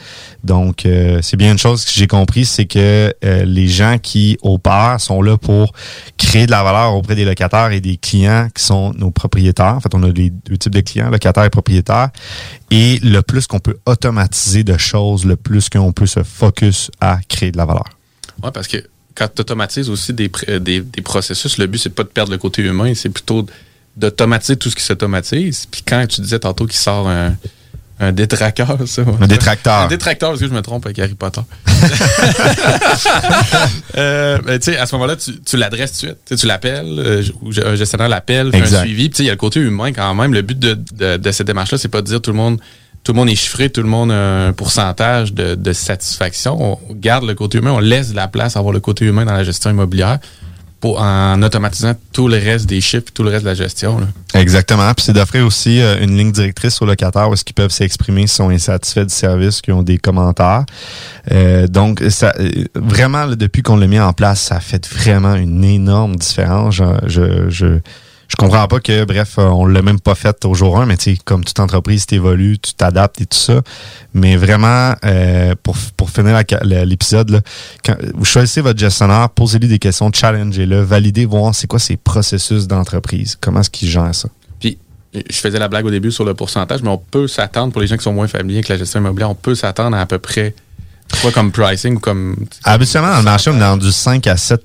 Donc, euh, c'est bien une chose que j'ai compris, c'est que euh, les gens qui opèrent sont là pour créer de la valeur auprès des locataires et des clients qui sont nos propriétaires. En fait, on a les deux types de clients, locataires et propriétaires. Et le plus qu'on peut automatiser de choses, le plus qu'on peut se focus à créer de la valeur. Oui, parce que quand tu automatises aussi des, euh, des, des processus, le but, c'est pas de perdre le côté humain, c'est plutôt d'automatiser tout ce qui s'automatise. Puis quand tu disais tantôt qu'il sort un, un détraqueur, ça. Un détracteur. Un détracteur, parce que je me trompe avec Harry Potter. euh, ben, tu sais, à ce moment-là, tu, tu l'adresses tout de suite. Tu, l'appelles, euh, ou un gestionnaire l'appelle, fait un suivi. Puis tu sais, il y a le côté humain quand même. Le but de, de, de cette démarche-là, c'est pas de dire tout le monde tout le monde est chiffré, tout le monde a un pourcentage de, satisfaction. On garde le côté humain, on laisse la place à avoir le côté humain dans la gestion immobilière pour, en automatisant tout le reste des chiffres, tout le reste de la gestion. là. Exactement. Puis c'est d'offrir aussi euh, une ligne directrice aux locataires où est-ce qu'ils peuvent s'exprimer s'ils sont insatisfaits du service, qu'ils ont des commentaires. Euh, donc, ça, euh, vraiment, là, depuis qu'on l'a mis en place, ça a fait vraiment une énorme différence. Je, je, je, je comprends pas que, bref, euh, on l'a même pas fait au jour 1, mais tu sais, comme toute entreprise, tu évolues, tu t'adaptes et tout ça. Mais vraiment, euh, pour, pour finir l'épisode, vous choisissez votre gestionnaire, posez-lui des questions, challengez-le, validez, voir c'est quoi ses processus d'entreprise, comment est-ce qu'il gère ça. Puis, je faisais la blague au début sur le pourcentage, mais on peut s'attendre, pour les gens qui sont moins familiers avec la gestion immobilière, on peut s'attendre à à peu près quoi comme pricing ou comme. Habituellement, dans le marché, on est dans du 5 à 7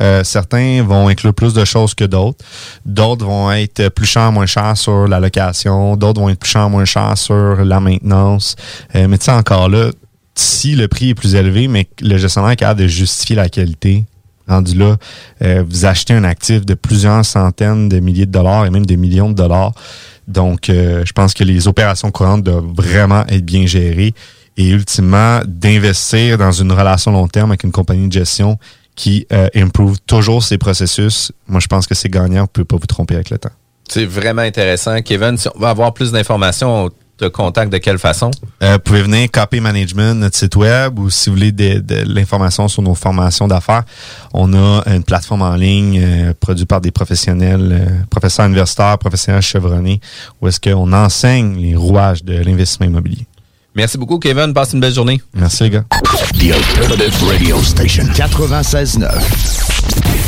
Euh, certains vont inclure plus de choses que d'autres. D'autres vont être plus chers, moins chers sur la location. D'autres vont être plus chers, moins chers sur la maintenance. Euh, mais tu sais, encore là, si le prix est plus élevé, mais le gestionnaire est capable de justifier la qualité, rendu là, euh, vous achetez un actif de plusieurs centaines de milliers de dollars et même des millions de dollars. Donc, euh, je pense que les opérations courantes doivent vraiment être bien gérées et ultimement d'investir dans une relation long terme avec une compagnie de gestion qui euh, improve toujours ses processus. Moi, je pense que c'est gagnant. Vous ne pouvez pas vous tromper avec le temps. C'est vraiment intéressant. Kevin, si on va avoir plus d'informations, on te contacte de quelle façon? Euh, vous pouvez venir Copy Management, notre site web, ou si vous voulez de, de l'information sur nos formations d'affaires, on a une plateforme en ligne euh, produite par des professionnels, euh, professeurs universitaires, professionnels chevronnés, où est-ce qu'on enseigne les rouages de l'investissement immobilier. Merci beaucoup, Kevin. Passe une belle journée. Merci, les gars. The Alternative Radio Station 96.9.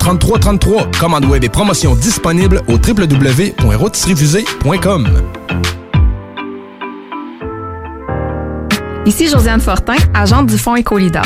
3333. Commande web et promotion disponible au www.rotisseriefusée.com. Ici Josiane Fortin, agente du Fonds Écolidar.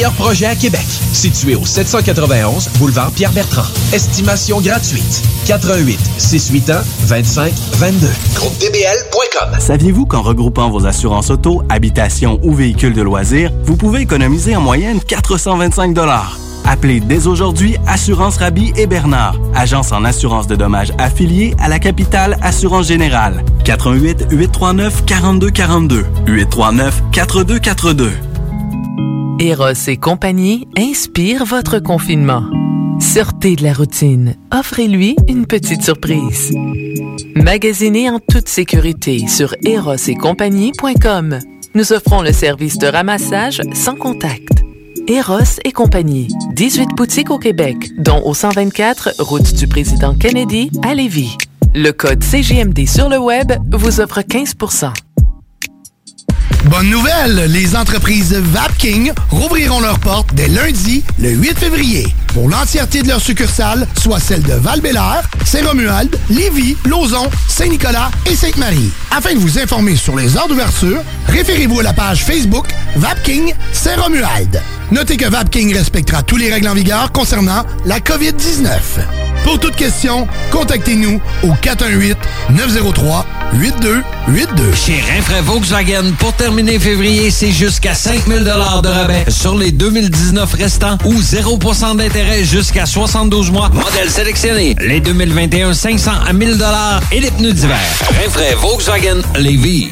meilleurs à Québec. Situé au 791 boulevard Pierre-Bertrand. Estimation gratuite. 88 681 25 22. GroupeDBL.com. Saviez-vous qu'en regroupant vos assurances auto, habitation ou véhicules de loisirs, vous pouvez économiser en moyenne 425 Appelez dès aujourd'hui Assurance Rabi et Bernard, agence en assurance de dommages affiliée à la capitale Assurance Générale. 88 839 4242 839 4242. Eros et compagnie inspire votre confinement. Sortez de la routine. Offrez-lui une petite surprise. Magasinez en toute sécurité sur erosetcompagnie.com. Nous offrons le service de ramassage sans contact. Eros et compagnie. 18 boutiques au Québec, dont au 124 route du président Kennedy à Lévis. Le code CGMD sur le web vous offre 15 Bonne nouvelle, les entreprises Vapking rouvriront leurs portes dès lundi, le 8 février, pour l'entièreté de leurs succursales, soit celles de val Saint-Romuald, Lévis, Lauson, Saint-Nicolas et Sainte-Marie. Afin de vous informer sur les heures d'ouverture, référez-vous à la page Facebook Vapking Saint-Romuald. Notez que Vapking respectera tous les règles en vigueur concernant la COVID-19. Pour toute question, contactez-nous au 418-903-8282. Chez Rinfraie Volkswagen, pour terminer février, c'est jusqu'à 5000 de rabais sur les 2019 restants ou 0% d'intérêt jusqu'à 72 mois. Modèle sélectionné. Les 2021 500 à 1000 et les pneus d'hiver. Rinfraie Volkswagen Lévis.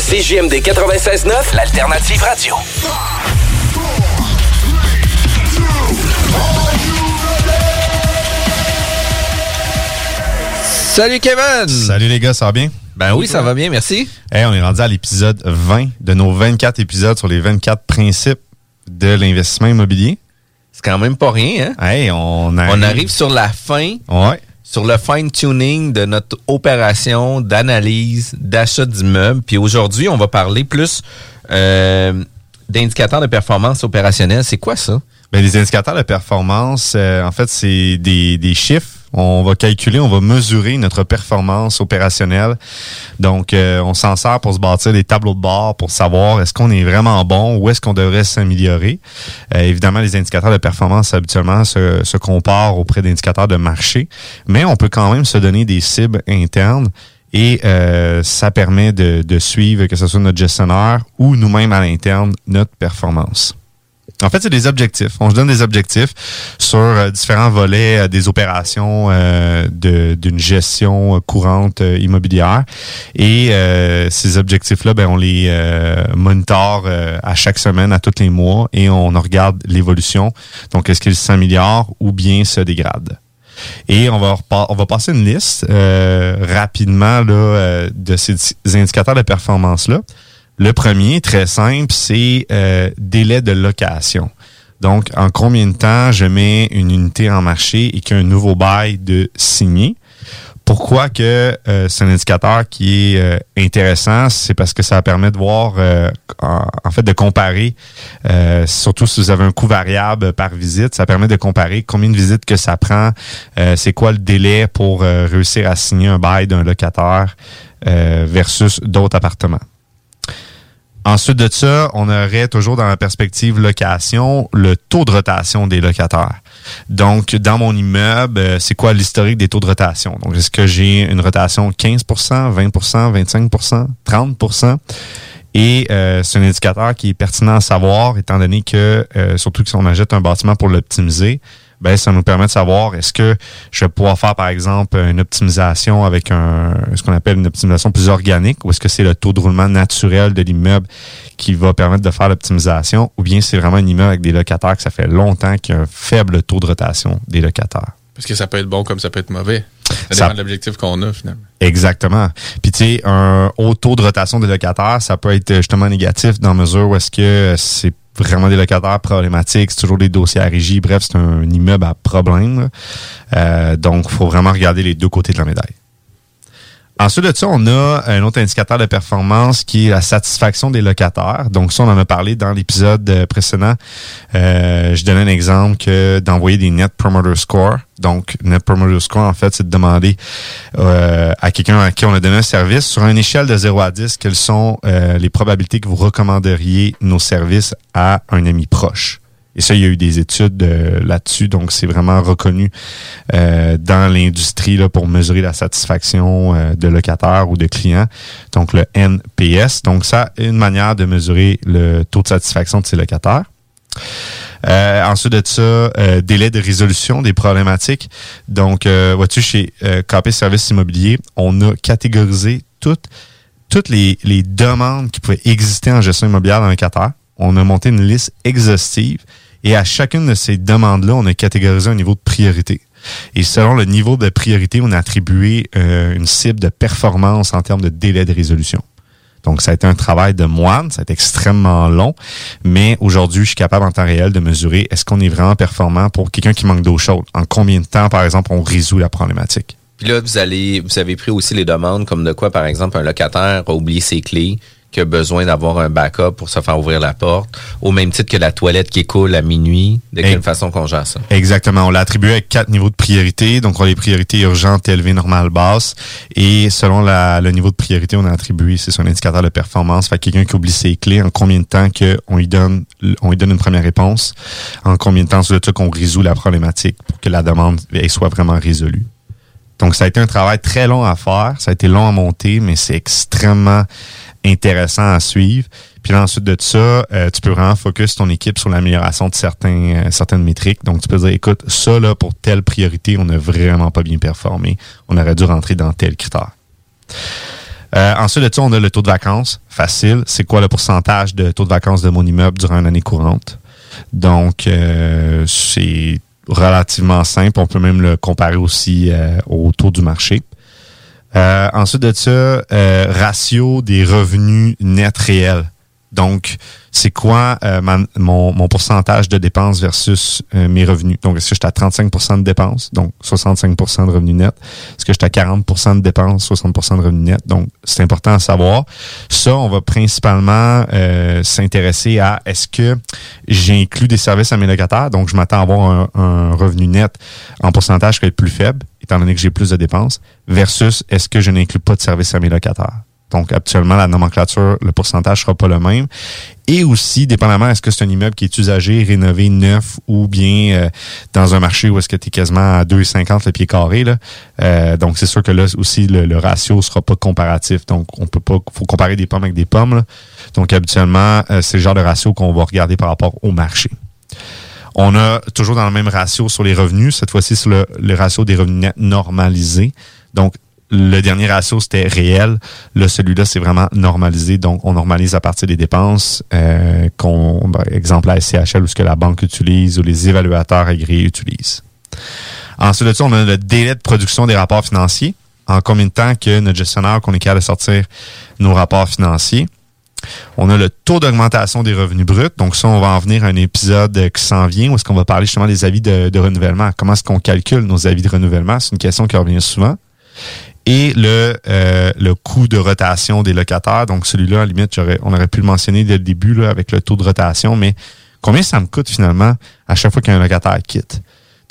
CJMD 96.9, l'alternative radio. Salut Kevin! Salut les gars, ça va bien? Ben oui, ça va bien, merci. Hey, on est rendu à l'épisode 20 de nos 24 épisodes sur les 24 principes de l'investissement immobilier. C'est quand même pas rien, hein? Hey, on arrive, on arrive sur la fin. Ouais sur le fine-tuning de notre opération d'analyse d'achat d'immeubles. Puis aujourd'hui, on va parler plus euh, d'indicateurs de performance opérationnelle. C'est quoi ça? Bien, les indicateurs de performance, euh, en fait, c'est des, des chiffres on va calculer, on va mesurer notre performance opérationnelle. Donc, euh, on s'en sert pour se bâtir des tableaux de bord pour savoir est-ce qu'on est vraiment bon ou est-ce qu'on devrait s'améliorer. Euh, évidemment, les indicateurs de performance habituellement se, comparent auprès d'indicateurs de marché, mais on peut quand même se donner des cibles internes et euh, ça permet de, de suivre, que ce soit notre gestionnaire ou nous-mêmes à l'interne, notre performance. En fait, c'est des objectifs. On se donne des objectifs sur euh, différents volets euh, des opérations euh, d'une gestion courante immobilière. Et ces objectifs-là, ben, on les monitore à chaque semaine, à tous les mois, et on regarde l'évolution. Donc, est-ce qu'ils s'améliorent ou bien se dégradent? Et on va, on va passer une liste rapidement là, de ces indicateurs de performance-là. Le premier, très simple, c'est euh, délai de location. Donc, en combien de temps je mets une unité en marché et qu'il y a un nouveau bail de signer? Pourquoi que euh, c'est un indicateur qui est euh, intéressant, c'est parce que ça permet de voir, en, fait, de comparer, surtout si vous avez un coût variable par visite, ça permet de comparer combien de visites que ça prend, c'est quoi le délai pour réussir à signer un bail d'un locataire versus d'autres appartements. Ensuite de ça, on aurait toujours dans la perspective location le taux de rotation des locataires. Donc, dans mon immeuble, euh, c'est quoi l'historique des taux de rotation? Donc, est-ce que j'ai une rotation 15% 20% 25% 30% et euh, c'est un indicateur qui est pertinent à savoir, étant donné que, euh, surtout que si on achète un bâtiment pour l'optimiser, ben ça nous permet de savoir est-ce que je vais pouvoir faire par exemple une optimisation avec un ce qu'on appelle une optimisation plus organique ou est-ce que c'est le taux de roulement naturel de l'immeuble qui va permettre de faire l'optimisation ou bien c'est vraiment un immeuble avec des locataires que ça fait longtemps qu'il y a un faible taux de rotation des locataires? Parce que ça peut être bon comme ça peut être mauvais. Ça dépend de l'objectif qu'on a finalement. Exactement. Puis tu sais, un haut taux de rotation des locataires, ça peut être justement négatif dans mesure où est-ce que c'est vraiment des locataires problématiques, c'est toujours des dossiers à régie. Bref, c'est un immeuble à problème. Euh, donc, faut vraiment regarder les deux côtés de la médaille. Ensuite de ça, on a un autre indicateur de performance qui est la satisfaction des locataires. Donc ça, on en a parlé dans l'épisode euh, précédent. Euh, je donnais un exemple que d'envoyer des Net Promoter Score. Donc, Net Promoter Score, en fait, c'est de demander euh, à quelqu'un à qui on a donné un service, sur une échelle de 0 à 10, quelles sont les probabilités que vous recommanderiez nos services à un ami proche. Et ça, il y a eu des études euh, là-dessus, donc c'est vraiment reconnu euh, dans l'industrie là, pour mesurer la satisfaction euh, de locataires ou de clients. Donc le NPS. Donc ça, une manière de mesurer le taux de satisfaction de ces locataires. ensuite de ça, délai de résolution des problématiques. Donc, vois-tu, chez KP Services Immobiliers, on a catégorisé toutes, toutes les, les demandes qui pouvaient exister en gestion immobilière dans un locataire. On a monté une liste exhaustive et à chacune de ces demandes-là, on a catégorisé un niveau de priorité. Et selon le niveau de priorité, on a attribué euh, une cible de performance en termes de délai de résolution. Donc, ça a été un travail de moine, ça a été extrêmement long, mais aujourd'hui, je suis capable en temps réel de mesurer est-ce qu'on est vraiment performant pour quelqu'un qui manque d'eau chaude? En combien de temps, par exemple, on résout la problématique? Puis là, vous allez, vous avez pris aussi les demandes comme de quoi, par exemple, un locataire a oublié ses clés, qui a besoin d'avoir un backup pour se faire ouvrir la porte, au même titre que la toilette qui coule à minuit. De quelle façon qu'on gère ça? Exactement. On l'a attribué à quatre niveaux de priorité. Donc, on a les priorités urgentes, élevées, normales, basses. Et selon le niveau de priorité, on a attribué, c'est son indicateur de performance. Fait quelqu'un qui oublie ses clés, en combien de temps qu'on lui donne, on lui donne une première réponse, en combien de temps, c'est le qu'on résout la problématique pour que la demande soit vraiment résolue? Donc, ça a été un travail très long à faire. Ça a été long à monter, mais c'est extrêmement intéressant à suivre. Puis ensuite de ça, euh, tu peux vraiment focus ton équipe sur l'amélioration de certains, euh, certaines métriques. Donc, tu peux dire, écoute, ça, là, pour telle priorité, on n'a vraiment pas bien performé. On aurait dû rentrer dans tel critère. Euh, ensuite de ça, on a le taux de vacances. Facile. C'est quoi le pourcentage de taux de vacances de mon immeuble durant une année courante? Donc, c'est relativement simple. On peut même le comparer aussi au taux du marché. Euh, ensuite de ça, euh, ratio des revenus nets réels. Donc, c'est quoi euh, mon, mon, pourcentage de dépenses versus mes revenus? Donc, est-ce que j'étais à 35% de dépenses, donc 65% de revenus nets? Est-ce que j'étais à 40% de dépenses, 60% de revenus nets? Donc, c'est important à savoir. Ça, on va principalement s'intéresser à est-ce que j'inclus des services à mes locataires? Donc, je m'attends à avoir un, un revenu net en pourcentage qui va être plus faible étant donné que j'ai plus de dépenses, versus est-ce que je n'inclus pas de services à mes locataires? Donc, actuellement, la nomenclature, le pourcentage sera pas le même. Et aussi, dépendamment, est-ce que c'est un immeuble qui est usagé, rénové, neuf, ou bien euh, dans un marché où est-ce que tu es quasiment à 2,50 le pied carré. Là. Euh, donc, c'est sûr que là aussi, le, ratio sera pas comparatif. Donc, on peut pas, faut comparer des pommes avec des pommes. Donc, habituellement, euh, c'est le genre de ratio qu'on va regarder par rapport au marché. On a toujours dans le même ratio sur les revenus, cette fois-ci sur le, ratio des revenus nets normalisés. Donc, le dernier ratio, c'était réel. Là, celui-là, c'est vraiment normalisé. Donc, on normalise à partir des dépenses euh, qu'on, par exemple, la SCHL ou ce que la banque utilise ou les évaluateurs agréés utilisent. Ensuite de ça, on a le délai de production des rapports financiers. En combien de temps que notre gestionnaire, qu'on est capable de sortir nos rapports financiers? On a le taux d'augmentation des revenus bruts. Donc ça, on va en venir à un épisode qui s'en vient où est-ce qu'on va parler justement des avis de, renouvellement. Comment est-ce qu'on calcule nos avis de renouvellement? C'est une question qui revient souvent. Et le, euh, le coût de rotation des locataires. Donc celui-là, à limite, on aurait pu le mentionner dès le début là, avec le taux de rotation, mais combien ça me coûte finalement à chaque fois qu'un locataire quitte?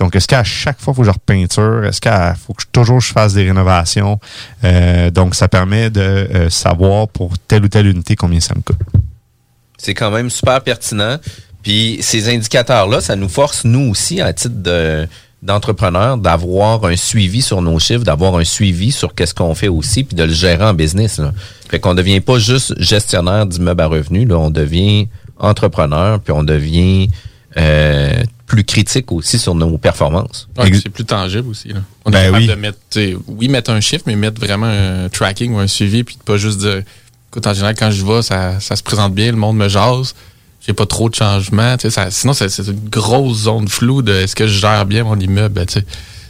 Donc, est-ce qu'à chaque fois, il faut que je repeinture? Est-ce qu'il faut que toujours je fasse des rénovations? Euh, donc, ça permet de euh, savoir pour telle ou telle unité combien ça me coûte. C'est quand même super pertinent. Puis, ces indicateurs-là, ça nous force, nous aussi, à titre de d'entrepreneur d'avoir un suivi sur nos chiffres, d'avoir un suivi sur qu'est-ce qu'on fait aussi, puis de le gérer en business. Là. Fait qu'on devient pas juste gestionnaire d'immeubles à revenus, là, on devient entrepreneur, puis on devient euh, plus critique aussi sur nos performances. Ouais, c'est plus tangible aussi. Là. On est Ben capable oui. de mettre, oui, mettre un chiffre, mais mettre vraiment un tracking ou un suivi, puis de pas juste dire, écoute, en général, quand je vais, ça, ça se présente bien, le monde me jase, j'ai pas trop de changements. sinon, c'est une grosse zone floue de est-ce que je gère bien mon immeuble? Ben,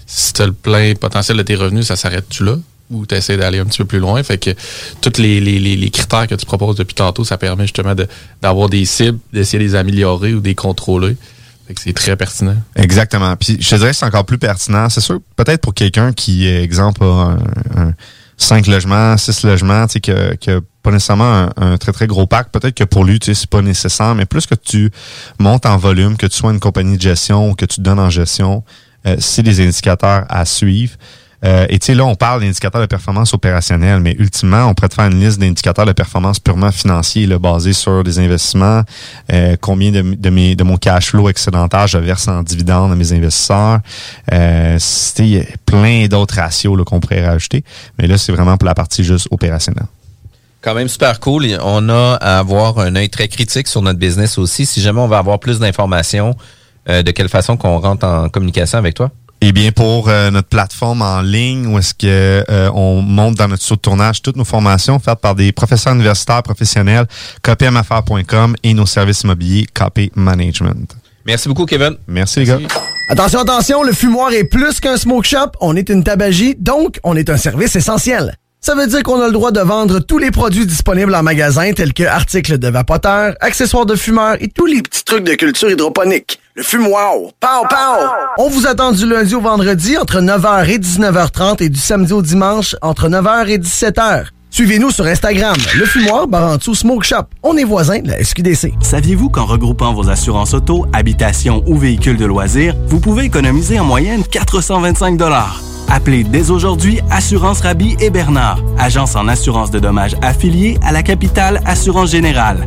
si tu as le plein potentiel de tes revenus, ça s'arrête-tu là? Ou tu essaies d'aller un petit peu plus loin? Fait que tous les, critères que tu proposes depuis tantôt, ça permet justement d'avoir des cibles, d'essayer de les améliorer ou de les contrôler. C'est très pertinent. Exactement. Puis je te dirais que c'est encore plus pertinent. C'est sûr, peut-être pour quelqu'un qui, exemple, un 5 logements, 6 logements, tu sais, qui a pas nécessairement un, un très, très gros parc. Peut-être que pour lui, tu sais, c'est pas nécessaire, mais plus que tu montes en volume, que tu sois une compagnie de gestion ou que tu donnes en gestion, euh, c'est des indicateurs à suivre. Euh, et tu sais, là, on parle d'indicateurs de performance opérationnelle, mais ultimement, on pourrait te faire une liste d'indicateurs de performance purement financiers, là, basés sur des investissements, euh, combien de, de, mes, de mon cash flow excédentaire je verse en dividendes à mes investisseurs. Euh, il y a plein d'autres ratios qu'on pourrait rajouter, mais là, c'est vraiment pour la partie juste opérationnelle. Quand même super cool. On a à avoir un œil très critique sur notre business aussi. Si jamais on va avoir plus d'informations, euh, de quelle façon qu'on rentre en communication avec toi? Eh bien, pour euh, notre plateforme en ligne, où est-ce que euh, on monte dans notre saut de tournage toutes nos formations faites par des professeurs universitaires professionnels, copmaffaires.com et nos services immobiliers KP Management. Merci beaucoup, Kevin. Merci, les gars. Attention, attention, le fumoir est plus qu'un smoke shop. On est une tabagie, donc on est un service essentiel. Ça veut dire qu'on a le droit de vendre tous les produits disponibles en magasin, tels que articles de vapoteurs, accessoires de fumeurs et tous les petits trucs de culture hydroponique. Le fumoir, pow, pow! On vous attend du lundi au vendredi entre 9h et 19h30 et du samedi au dimanche entre 9h et 17h. Suivez-nous sur Instagram, le fumoir Barantou Smoke Shop. On est voisins de la SQDC. Saviez-vous qu'en regroupant vos assurances auto, habitation ou véhicules de loisirs, vous pouvez économiser en moyenne 425 Appelez dès aujourd'hui Assurance Rabi et Bernard, agence en assurance de dommages affiliée à la capitale Assurance Générale.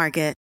Market.